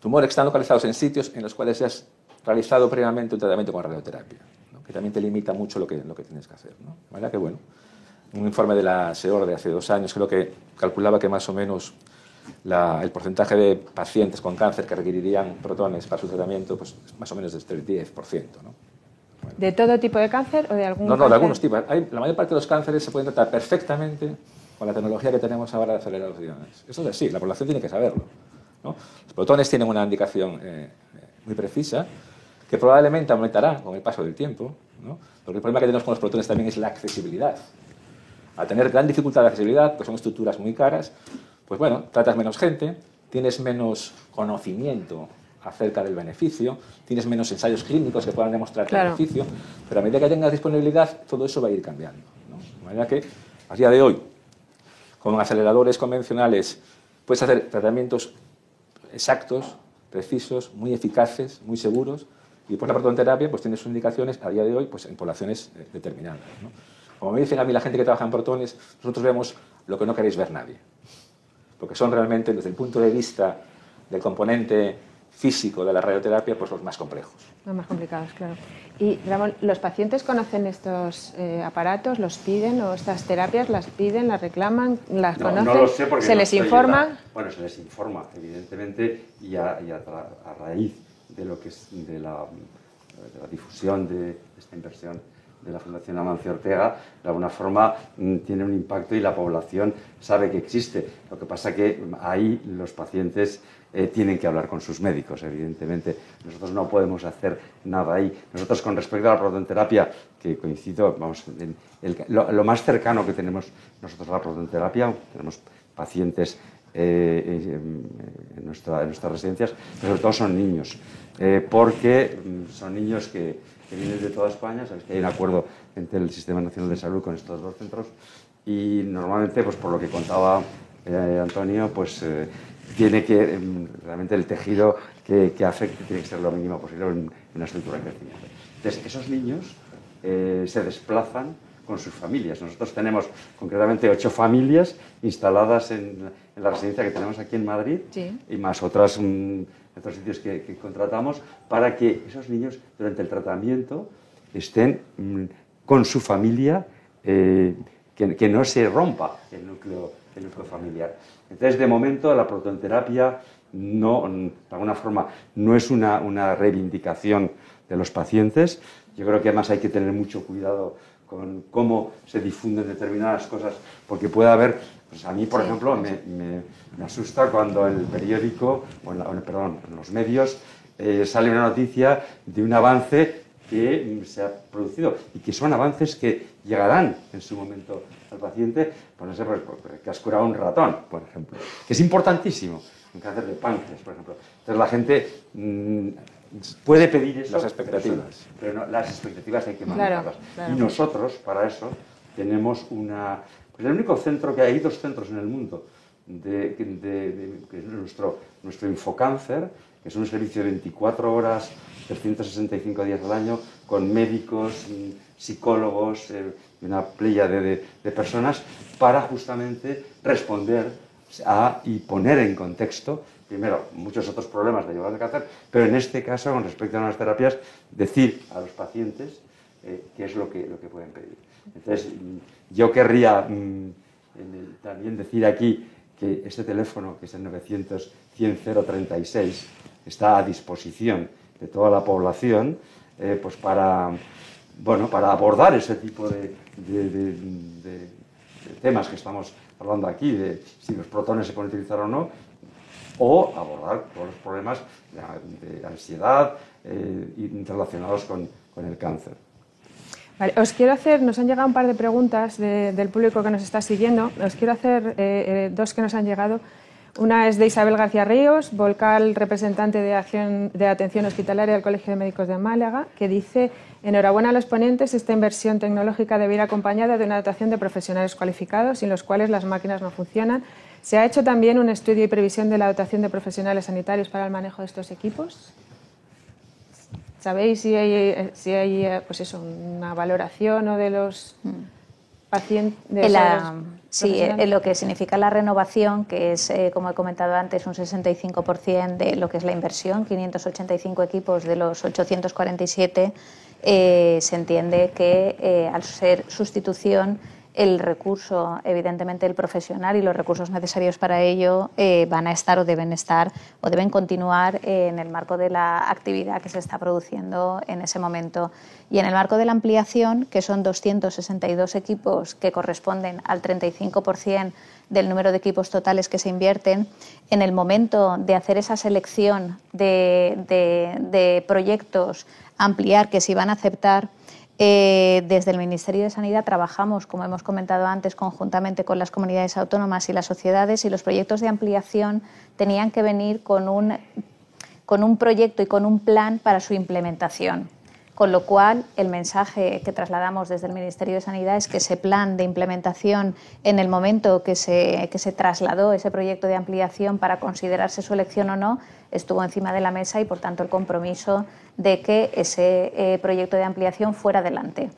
tumores que están localizados en sitios en los cuales ya has realizado previamente un tratamiento con radioterapia, que también te limita mucho lo que, lo que tienes que hacer. ¿no? ¿Vale? Que bueno, un informe de la SEOR de hace dos años creo que calculaba que más o menos el porcentaje de pacientes con cáncer que requerirían protones para su tratamiento, pues más o menos del 10%. ¿no? ¿De todo tipo de cáncer o de algún No, no, de algunos tipos. la mayor parte de los cánceres se pueden tratar perfectamente con la tecnología que tenemos ahora de acelerar los iones. Eso es así, la población tiene que saberlo. ¿no? Los protones tienen una indicación eh, eh, muy precisa que probablemente aumentará con el paso del tiempo, ¿no? porque el problema que tenemos con los protones también es la accesibilidad. Al tener gran dificultad de accesibilidad, pues son estructuras muy caras, pues bueno, tratas menos gente, tienes menos conocimiento acerca del beneficio, tienes menos ensayos clínicos que puedan demostrar el beneficio, pero a medida que tengas disponibilidad, todo eso va a ir cambiando. De manera que, a día de hoy, con aceleradores convencionales, puedes hacer tratamientos exactos, precisos, muy eficaces, muy seguros, y por la protonterapia pues tienes indicaciones a día de hoy pues, en poblaciones eh, determinadas. Como me dicen a mí la gente que trabaja en protones, nosotros vemos lo que no queréis ver nadie. Porque son realmente, desde el punto de vista del componente físico de la radioterapia, pues los más complejos. Los más complicados, claro. Y Ramón, ¿los pacientes conocen estos eh, aparatos, los piden o estas terapias las piden, las reclaman, las conocen? No lo sé porque ¿Se les informa? Bueno, se les informa, evidentemente, y a, raíz de lo que es de la, de la difusión de esta inversión de la Fundación Amancio Ortega, de alguna forma mm, tiene un impacto y la población sabe que existe. Lo que pasa que ahí los pacientes eh, tienen que hablar con sus médicos, evidentemente. Nosotros no podemos hacer nada ahí. Nosotros con respecto a la protonterapia, que coincido, vamos, lo, más cercano que tenemos nosotros a la protonterapia, tenemos pacientes eh, en, nuestras residencias, pero sobre todo son niños, eh, porque mm, son niños que que vienen de toda España, sabes que hay un acuerdo entre el Sistema Nacional de Salud con estos dos centros y normalmente, pues por lo que contaba eh, Antonio, pues eh, tiene que, em, realmente el tejido que, que, afecte tiene que ser lo mínimo posible en, una estructura crecimiento. Entonces, esos niños eh, se desplazan con sus familias. Nosotros tenemos concretamente ocho familias instaladas en, la residencia que tenemos aquí en Madrid y más otras... Mm, otros sitios que, contratamos, para que esos niños durante el tratamiento estén mm, con su familia, eh, que, no se rompa el núcleo, el núcleo familiar. Entonces, de momento, la protonterapia no, de alguna forma, no es una, una reivindicación de los pacientes. Yo creo que además hay que tener mucho cuidado con cómo se difunden determinadas cosas, porque puede haber pues a mí, por ejemplo, me, asusta cuando en el periódico, o en, perdón, en los medios, eh, sale una noticia de un avance que se ha producido y que son avances que llegarán en su momento al paciente, por no sé, pues, que has curado un ratón, por ejemplo, que es importantísimo, un cáncer de páncreas, por ejemplo. Entonces la gente mm, puede pedir eso, las expectativas, pero, las expectativas hay que manejarlas. Y nosotros, para eso, tenemos una pues el único centro que hay, dos centros en el mundo, de, que es nuestro, nuestro Infocáncer, que es un servicio de 24 horas, 365 días al año, con médicos, psicólogos, eh, una playa de, personas, para justamente responder a, y poner en contexto, primero, muchos otros problemas de llevar el cáncer, pero en este caso, con respecto a las terapias, decir a los pacientes eh, qué es lo que, lo que pueden pedir. Entonces, yo querría mm, también decir aquí que este teléfono, que es el 900 100 está a disposición de toda la población eh, pues para, bueno, para abordar ese tipo de, temas que estamos hablando aquí, de si los protones se pueden utilizar o no, o abordar todos los problemas de, ansiedad eh, relacionados con el cáncer os quiero hacer, nos han llegado un par de preguntas del público que nos está siguiendo. Os quiero hacer eh, eh, dos que nos han llegado. Una es de Isabel García Ríos, vocal representante de, acción, de atención hospitalaria del Colegio de Médicos de Málaga, que dice, enhorabuena a los ponentes, esta inversión tecnológica debe ir acompañada de una dotación de profesionales cualificados sin los cuales las máquinas no funcionan. ¿Se ha hecho también un estudio y previsión de la dotación de profesionales sanitarios para el manejo de estos equipos? ¿Sabéis si hay, si hay pues eso, una valoración o de los...? pacientes. Sí, en lo que significa la renovación, que es, eh, como he comentado antes, un 65% de lo que es la inversión, 585 equipos de los 847, eh, se entiende que eh, al ser sustitución el recurso, evidentemente el profesional y los recursos necesarios para ello eh, van a estar o deben estar o deben continuar en el marco de la actividad que se está produciendo en ese momento. Y en el marco de la ampliación, que son 262 equipos que corresponden al 35% del número de equipos totales que se invierten, en el momento de hacer esa selección de, de proyectos, ampliar que se iban a aceptar, eh, desde el Ministerio de Sanidad trabajamos, como hemos comentado antes, conjuntamente con las comunidades autónomas y las sociedades y los proyectos de ampliación tenían que venir con un, con un proyecto y con un plan para su implementación. Con lo cual, el mensaje que trasladamos desde el Ministerio de Sanidad es que ese plan de implementación, en el momento que se, que se trasladó ese proyecto de ampliación para considerarse su elección o no, estuvo encima de la mesa y, por tanto, el compromiso de que ese eh, proyecto de ampliación fuera adelante.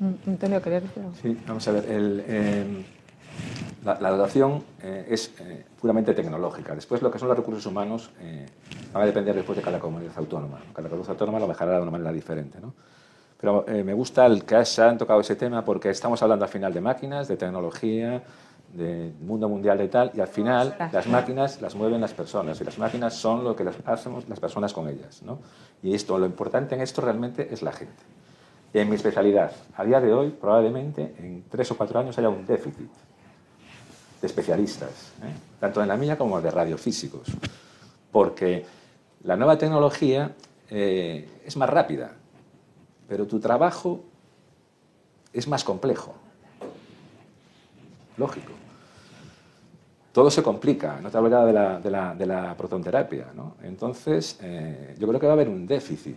Mm, Antonio, ¿querías Sí, vamos a ver. Em, la, la, dotación eh, es eh, puramente tecnológica. Después, lo que son los recursos humanos va a depender después de cada comunidad autónoma. Cada comunidad autónoma lo manejará de una manera diferente. ¿no? Pero me gusta el que se han tocado ese tema porque estamos hablando al final de máquinas, de tecnología, del mundo mundial de tal, y al final las máquinas las mueven las personas, y las máquinas son lo que las hacemos las personas con ellas. ¿no? Y esto, lo importante en esto realmente es la gente. En mi especialidad, a día de hoy, probablemente en tres o cuatro años haya un déficit de especialistas, ¿eh? tanto en la mía como de radiofísicos, porque la nueva tecnología eh, es más rápida, pero tu trabajo es más complejo. Lógico todo se complica. No te hablaba de la, de la, de la protonterapia. ¿no? Entonces, eh, yo creo que va a haber un déficit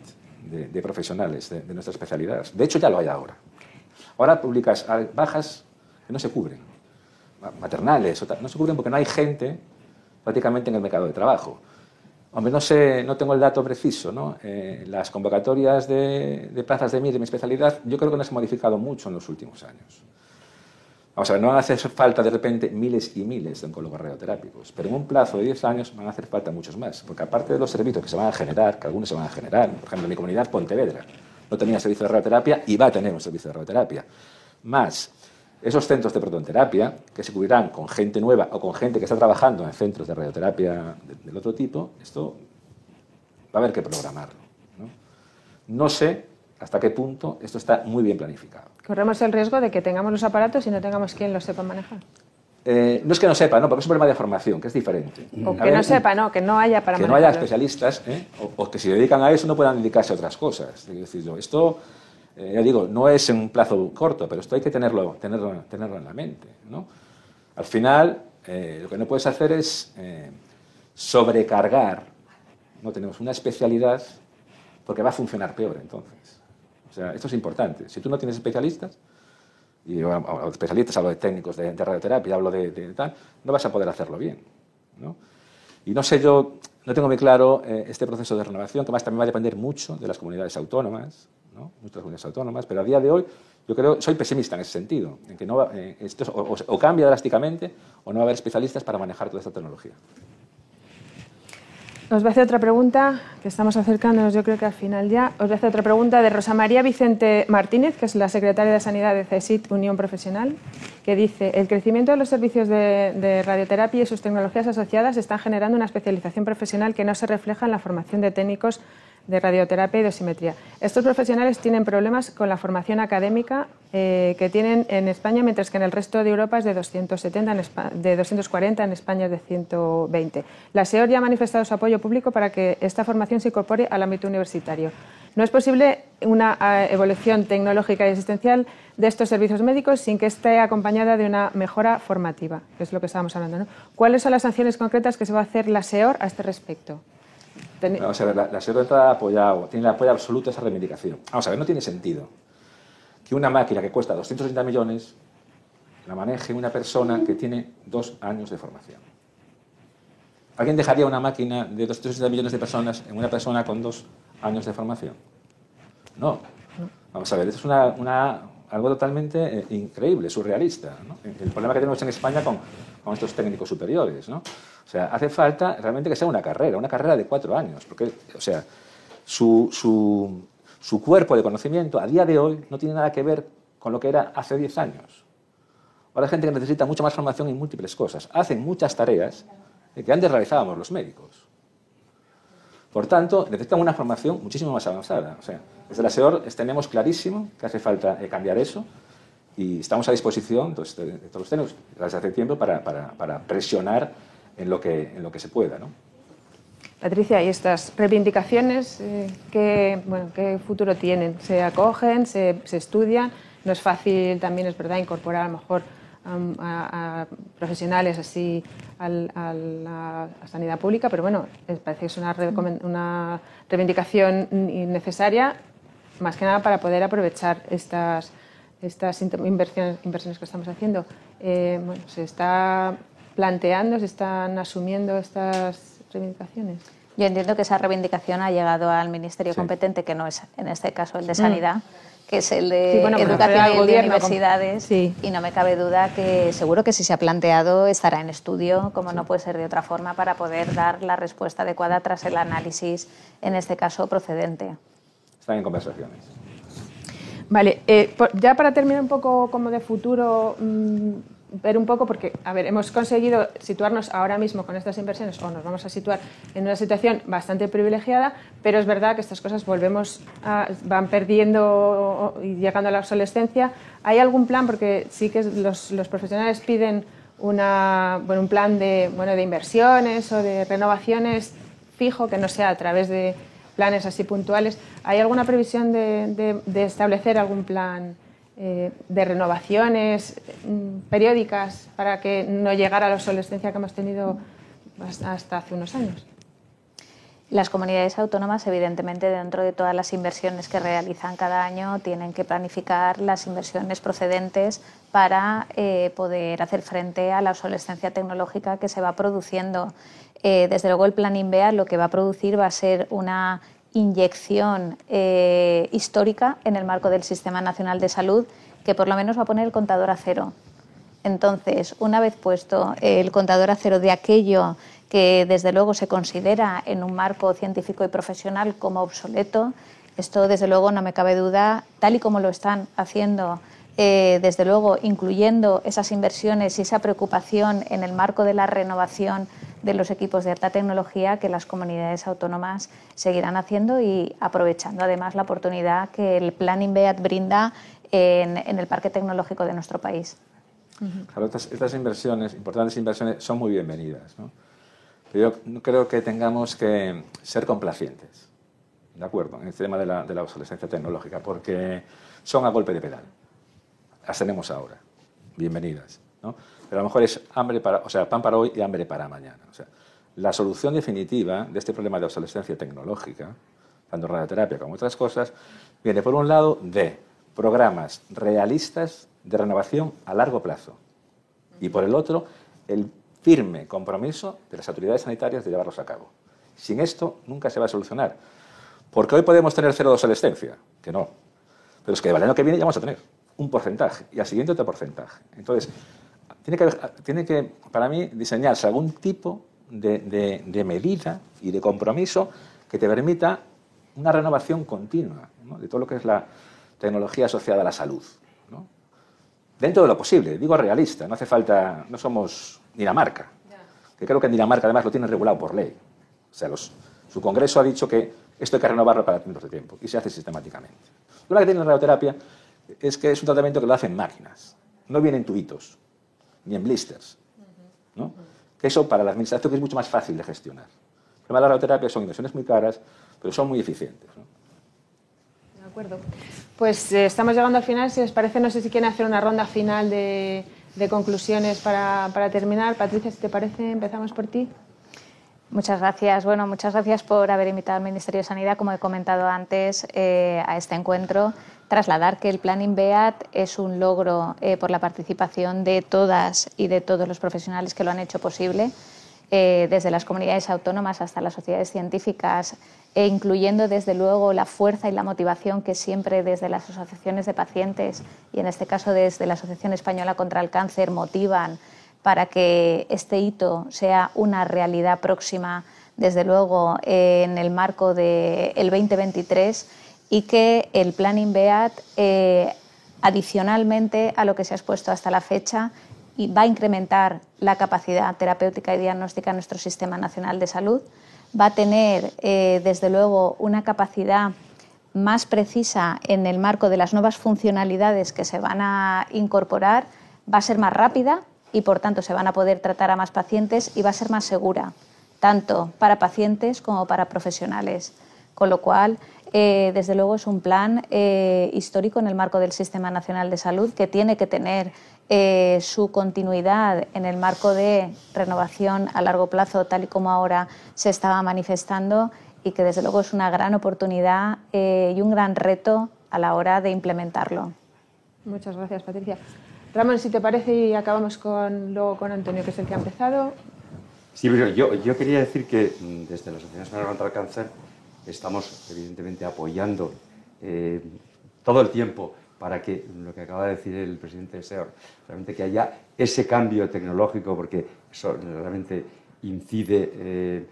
de, profesionales de, nuestra especialidad. De hecho, ya lo hay ahora. Ahora publicas bajas que no se cubren, maternales, no se cubren porque no hay gente prácticamente en el mercado de trabajo. Hombre, no sé, no tengo el dato preciso, ¿no? Eh, las convocatorias de, de plazas de mi, de mi especialidad, yo creo que no se han modificado mucho en los últimos años. Vamos a ver, no van a hacer falta de repente miles y miles de oncólogos radioterápicos, pero en un plazo de 10 años van a hacer falta muchos más, porque aparte de los servicios que se van a generar, que algunos se van a generar, por ejemplo, en mi comunidad Pontevedra no tenía servicio de radioterapia y va a tener un servicio de radioterapia, más esos centros de protonterapia que se cubrirán con gente nueva o con gente que está trabajando en centros de radioterapia del otro tipo, esto va a haber que programarlo. No, no sé hasta qué punto esto está muy bien planificado. Corremos el riesgo de que tengamos los aparatos y no tengamos quien los sepa manejar. Eh, no es que no sepa, no, porque es un problema de formación, que es diferente. O que no sepa, no, que no haya para Que no haya especialistas, ¿eh? o, que si dedican a eso no puedan dedicarse a otras cosas. Es decir, esto, eh, ya digo, no es en un plazo corto, pero esto hay que tenerlo, tenerlo, tenerlo en la mente. ¿no? Al final, lo que no puedes hacer es sobrecargar. No tenemos una especialidad porque va a funcionar peor entonces. O sea, esto es importante. Si tú no tienes especialistas, y especialistas hablo de técnicos de, radioterapia, hablo de, tal, no vas a poder hacerlo bien. ¿no? Y no sé yo, no tengo muy claro eh, este proceso de renovación, que más también va a depender mucho de las comunidades autónomas, ¿no? nuestras comunidades autónomas, pero a día de hoy yo creo, soy pesimista en ese sentido, en que no eh, esto o cambia drásticamente o no va a haber especialistas para manejar toda esta tecnología. Os voy a hacer otra pregunta, que estamos acercándonos yo creo que al final ya. Os voy a hacer otra pregunta de Rosa María Vicente Martínez, que es la secretaria de Sanidad de CESIT Unión Profesional, que dice, el crecimiento de los servicios de, de, radioterapia y sus tecnologías asociadas están generando una especialización profesional que no se refleja en la formación de técnicos de radioterapia y dosimetría. Estos profesionales tienen problemas con la formación académica eh, que tienen en España, mientras que en el resto de Europa es de, 270 de 240, en España es de 120. La SEOR ya ha manifestado su apoyo público para que esta formación se incorpore al ámbito universitario. No es posible una eh, evolución tecnológica y existencial de estos servicios médicos sin que esté acompañada de una mejora formativa, que es lo que estábamos hablando. ¿Cuáles son las sanciones concretas que se va a hacer la SEOR a este respecto? Vamos a ver, la, la ha apoyado, tiene el apoyo absoluto a esa reivindicación. Vamos a ver, no tiene sentido que una máquina que cuesta 230 millones la maneje una persona que tiene dos años de formación. ¿Alguien dejaría una máquina de 260 millones de personas en una persona con dos años de formación? No. Vamos a ver, esto es una, algo totalmente eh, increíble, surrealista. El problema que tenemos en España con, con estos técnicos superiores. ¿no? O sea, hace falta realmente que sea una carrera, una carrera de cuatro años, porque, o sea, su, su, su cuerpo de conocimiento a día de hoy no tiene nada que ver con lo que era hace diez años. Ahora hay gente que necesita mucha más formación en múltiples cosas. Hacen muchas tareas que antes realizábamos los médicos. Por tanto, necesitan una formación muchísimo más avanzada. O sea, desde la SEOR tenemos clarísimo que hace falta eh, cambiar eso y estamos a disposición de, todos los técnicos desde hace tiempo para, para, para, presionar en lo que, en lo que se pueda. ¿no? Patricia, ¿y estas reivindicaciones eh, ¿qué, bueno, qué futuro tienen? ¿Se acogen? Se, ¿Se estudian? No es fácil también, es verdad, incorporar a lo mejor a, profesionales así a la sanidad pública, pero bueno, parece que es una, una reivindicación necesaria, más que nada para poder aprovechar estas, estas inversiones, inversiones que estamos haciendo. Eh, bueno, se está planteando, se están asumiendo estas reivindicaciones. Yo entiendo que esa reivindicación ha llegado al ministerio competente, que no es en este caso el de Sanidad. Mm que es el de educación y el de universidades. Y no me cabe duda que seguro que si se ha planteado estará en estudio, como no puede ser de otra forma, para poder dar la respuesta adecuada tras el análisis, en este caso, procedente. Están en conversaciones. Vale, eh, ya para terminar un poco como de futuro, mm, ver un poco, porque, a ver, hemos conseguido situarnos ahora mismo con estas inversiones, o nos vamos a situar en una situación bastante privilegiada, pero es verdad que estas cosas volvemos a, van perdiendo y llegando a la obsolescencia. ¿Hay algún plan? Porque sí que los, los profesionales piden una, bueno, un plan de, bueno, de inversiones o de renovaciones fijo, que no sea a través de planes así puntuales. ¿Hay alguna previsión de, de, de establecer algún plan? Eh, de renovaciones mm, periódicas para que no llegara a la obsolescencia que hemos tenido hasta hace unos años. Las comunidades autónomas, evidentemente, dentro de todas las inversiones que realizan cada año, tienen que planificar las inversiones procedentes para eh, poder hacer frente a la obsolescencia tecnológica que se va produciendo. Eh, desde luego, el Plan INVEA lo que va a producir va a ser una inyección eh, histórica en el marco del Sistema Nacional de Salud que por lo menos va a poner el contador a cero. Entonces, una vez puesto el contador a cero de aquello que desde luego se considera en un marco científico y profesional como obsoleto, esto desde luego no me cabe duda, tal y como lo están haciendo, eh, desde luego incluyendo esas inversiones y esa preocupación en el marco de la renovación de los equipos de alta tecnología que las comunidades autónomas seguirán haciendo y aprovechando además la oportunidad que el Plan INVEAT brinda en, el parque tecnológico de nuestro país. estas, inversiones, importantes inversiones, son muy bienvenidas. ¿no? Pero yo no creo que tengamos que ser complacientes, ¿de acuerdo?, en el tema de la, de la obsolescencia tecnológica, porque son a golpe de pedal. Las tenemos ahora. Bienvenidas. ¿No? pero a lo mejor es hambre para, o sea, pan para hoy y hambre para mañana. O sea, la solución definitiva de este problema de obsolescencia tecnológica, tanto radioterapia como otras cosas, viene por un lado de programas realistas de renovación a largo plazo y por el otro el firme compromiso de las autoridades sanitarias de llevarlos a cabo. Sin esto nunca se va a solucionar. Porque hoy podemos tener cero de obsolescencia, que no. Pero es que el año que viene ya vamos a tener un porcentaje y al siguiente otro porcentaje. Entonces, tiene que, tiene que, para mí, diseñarse algún tipo de, de, medida y de compromiso que te permita una renovación continua de todo lo que es la tecnología asociada a la salud. Dentro de lo posible, digo realista, no hace falta, no somos Dinamarca, que creo que en Dinamarca además lo tiene regulado por ley. O sea, su Congreso ha dicho que esto hay que renovarlo para tiempos de tiempo y se hace sistemáticamente. Lo que tiene la radioterapia es que es un tratamiento que lo hacen máquinas, no vienen tubitos ni en blisters. ¿no? Eso para la administración es mucho más fácil de gestionar. El problema de la radioterapia son inversiones muy caras, pero son muy eficientes. De acuerdo. Pues eh, estamos llegando al final. Si les parece, no sé si quieren hacer una ronda final de, de conclusiones para, para, terminar. Patricia, si te parece, empezamos por ti. Muchas gracias. Bueno, muchas gracias por haber invitado al Ministerio de Sanidad, como he comentado antes, eh, a este encuentro trasladar que el Plan INVEAT es un logro eh, por la participación de todas y de todos los profesionales que lo han hecho posible, eh, desde las comunidades autónomas hasta las sociedades científicas, e incluyendo desde luego la fuerza y la motivación que siempre desde las asociaciones de pacientes y en este caso desde la Asociación Española contra el Cáncer motivan para que este hito sea una realidad próxima, desde luego en el marco del 2023 y que el Plan INVEAT, eh, adicionalmente a lo que se ha expuesto hasta la fecha, va a incrementar la capacidad terapéutica y diagnóstica en nuestro Sistema Nacional de Salud. Va a tener, eh, desde luego, una capacidad más precisa en el marco de las nuevas funcionalidades que se van a incorporar, va a ser más rápida y, por tanto, se van a poder tratar a más pacientes y va a ser más segura, tanto para pacientes como para profesionales. Con lo cual, eh, desde luego, es un plan eh, histórico en el marco del Sistema Nacional de Salud que tiene que tener eh, su continuidad en el marco de renovación a largo plazo, tal y como ahora se estaba manifestando, y que desde luego es una gran oportunidad eh, y un gran reto a la hora de implementarlo. Muchas gracias, Patricia. Ramón, si te parece, y acabamos con, luego con Antonio, que es el que ha empezado. Sí, pero yo, yo quería decir que mm, desde la Asociación Española contra el Cáncer estamos evidentemente apoyando eh, todo el tiempo para que, lo que acaba de decir el presidente de SEOR, realmente que haya ese cambio tecnológico, porque eso realmente incide eh,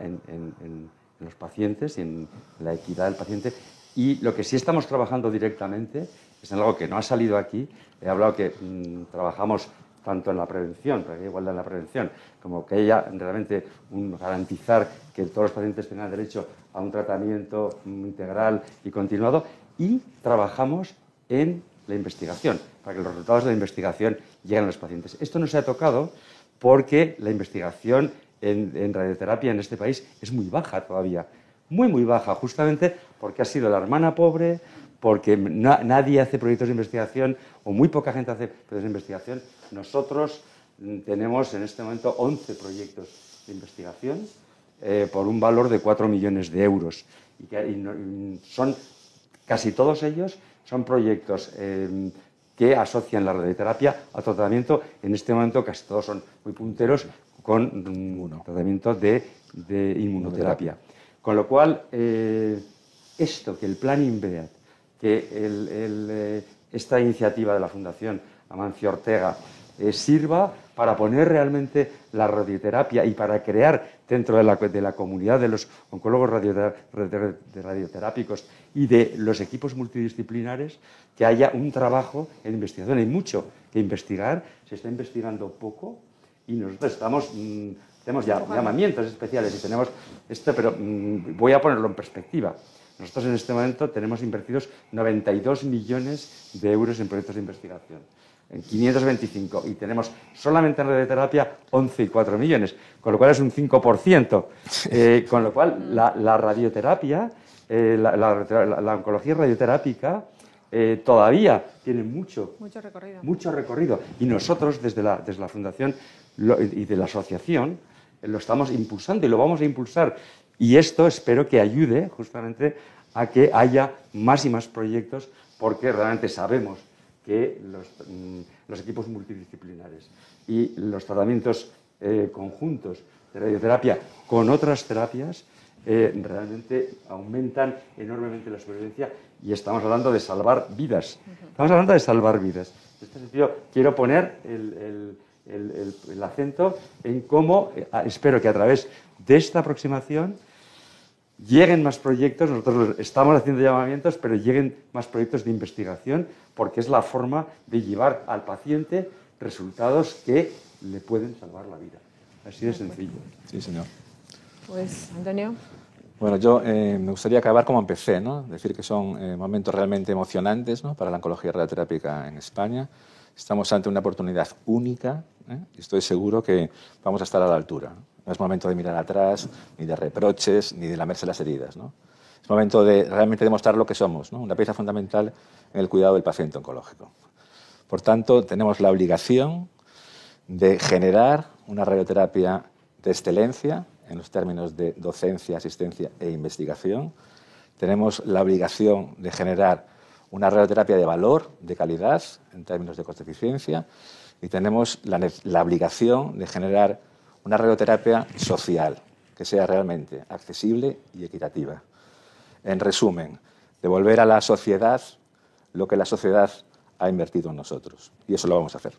en, los pacientes y en la equidad del paciente. Y lo que sí estamos trabajando directamente es en algo que no ha salido aquí. He hablado que mm, trabajamos tanto en la prevención, para que haya igualdad en la prevención, como que haya realmente un, garantizar que todos los pacientes tengan derecho a un tratamiento integral y continuado. Y trabajamos en la investigación, para que los resultados de la investigación lleguen a los pacientes. Esto no se ha tocado porque la investigación en, radioterapia en este país es muy baja todavía, muy, muy baja, justamente porque ha sido la hermana pobre, porque nadie hace proyectos de investigación o muy poca gente hace proyectos de investigación. Nosotros mm, tenemos en este momento 11 proyectos de investigación eh, por un valor de 4 millones de euros. Y, y son casi todos ellos son proyectos eh, que asocian la radioterapia al tratamiento. En este momento casi todos son muy punteros con tratamiento de, inmunoterapia. Con lo cual, eh, esto, que el plan INVEAT, que eh, esta iniciativa de la Fundación Amancio Ortega sirva para poner realmente la radioterapia y para crear dentro de la, de la comunidad de los oncólogos radioterápicos y de los equipos multidisciplinares que haya un trabajo en investigación. Hay mucho que investigar, se está investigando poco y nosotros estamos, mm, tenemos ya llamamientos especiales y tenemos esto, pero mm, voy a ponerlo en perspectiva. Nosotros en este momento tenemos invertidos 92 millones de euros en proyectos de investigación en 525 y tenemos solamente en radioterapia 11 y 4 millones, con lo cual es un 5%. Eh, con lo cual la, radioterapia, eh, la, oncología radioterápica eh, todavía tiene mucho, mucho, recorrido. mucho recorrido. Y nosotros desde la, desde la Fundación y de la asociación lo estamos impulsando y lo vamos a impulsar. Y esto espero que ayude justamente a que haya más y más proyectos porque realmente sabemos que mm, los, equipos multidisciplinares y los tratamientos eh, conjuntos de radioterapia con otras terapias eh, realmente aumentan enormemente la supervivencia y estamos hablando de salvar vidas. Estamos hablando de salvar vidas. En este sentido, quiero poner el, el acento en cómo, eh, espero que a través de esta aproximación, lleguen más proyectos, nosotros estamos haciendo llamamientos, pero lleguen más proyectos de investigación, porque es la forma de llevar al paciente resultados que le pueden salvar la vida. Así de sencillo. Sí, señor. Pues, Antonio. Bueno, yo eh, me gustaría acabar como empecé, ¿no? Decir que son eh, momentos realmente emocionantes ¿no? para la oncología radioterápica en España. Estamos ante una oportunidad única ¿eh? y estoy seguro que vamos a estar a la altura. No es momento de mirar atrás, ni de reproches, ni de lamerse las heridas. Es momento de realmente demostrar lo que somos, una pieza fundamental en el cuidado del paciente oncológico. Por tanto, tenemos la obligación de generar una radioterapia de excelencia en los términos de docencia, asistencia e investigación. Tenemos la obligación de generar una radioterapia de valor, de calidad, en términos de coste-eficiencia. Y tenemos la obligación de generar una radioterapia social, que sea realmente accesible y equitativa. En resumen, devolver a la sociedad lo que la sociedad ha invertido en nosotros. Y eso lo vamos a hacer.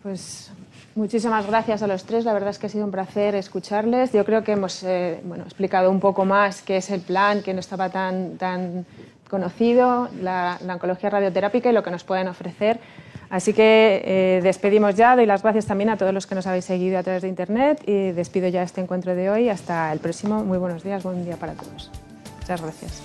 Pues muchísimas gracias a los tres. La verdad es que ha sido un placer escucharles. Yo creo que hemos eh, bueno, explicado un poco más qué es el plan, que no estaba tan, tan conocido, la, la oncología radioterápica y lo que nos pueden ofrecer. Así que eh, despedimos ya, doy las gracias también a todos los que nos habéis seguido a través de Internet y despido ya este encuentro de hoy. Hasta el próximo. Muy buenos días, buen día para todos. Muchas gracias.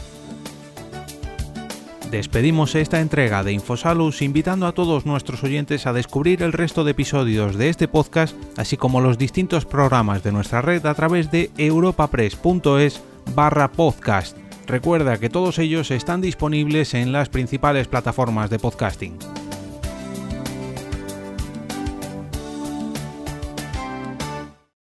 Despedimos esta entrega de Infosalus invitando a todos nuestros oyentes a descubrir el resto de episodios de este podcast, así como los distintos programas de nuestra red a través de europapress.es barra podcast. Recuerda que todos ellos están disponibles en las principales plataformas de podcasting.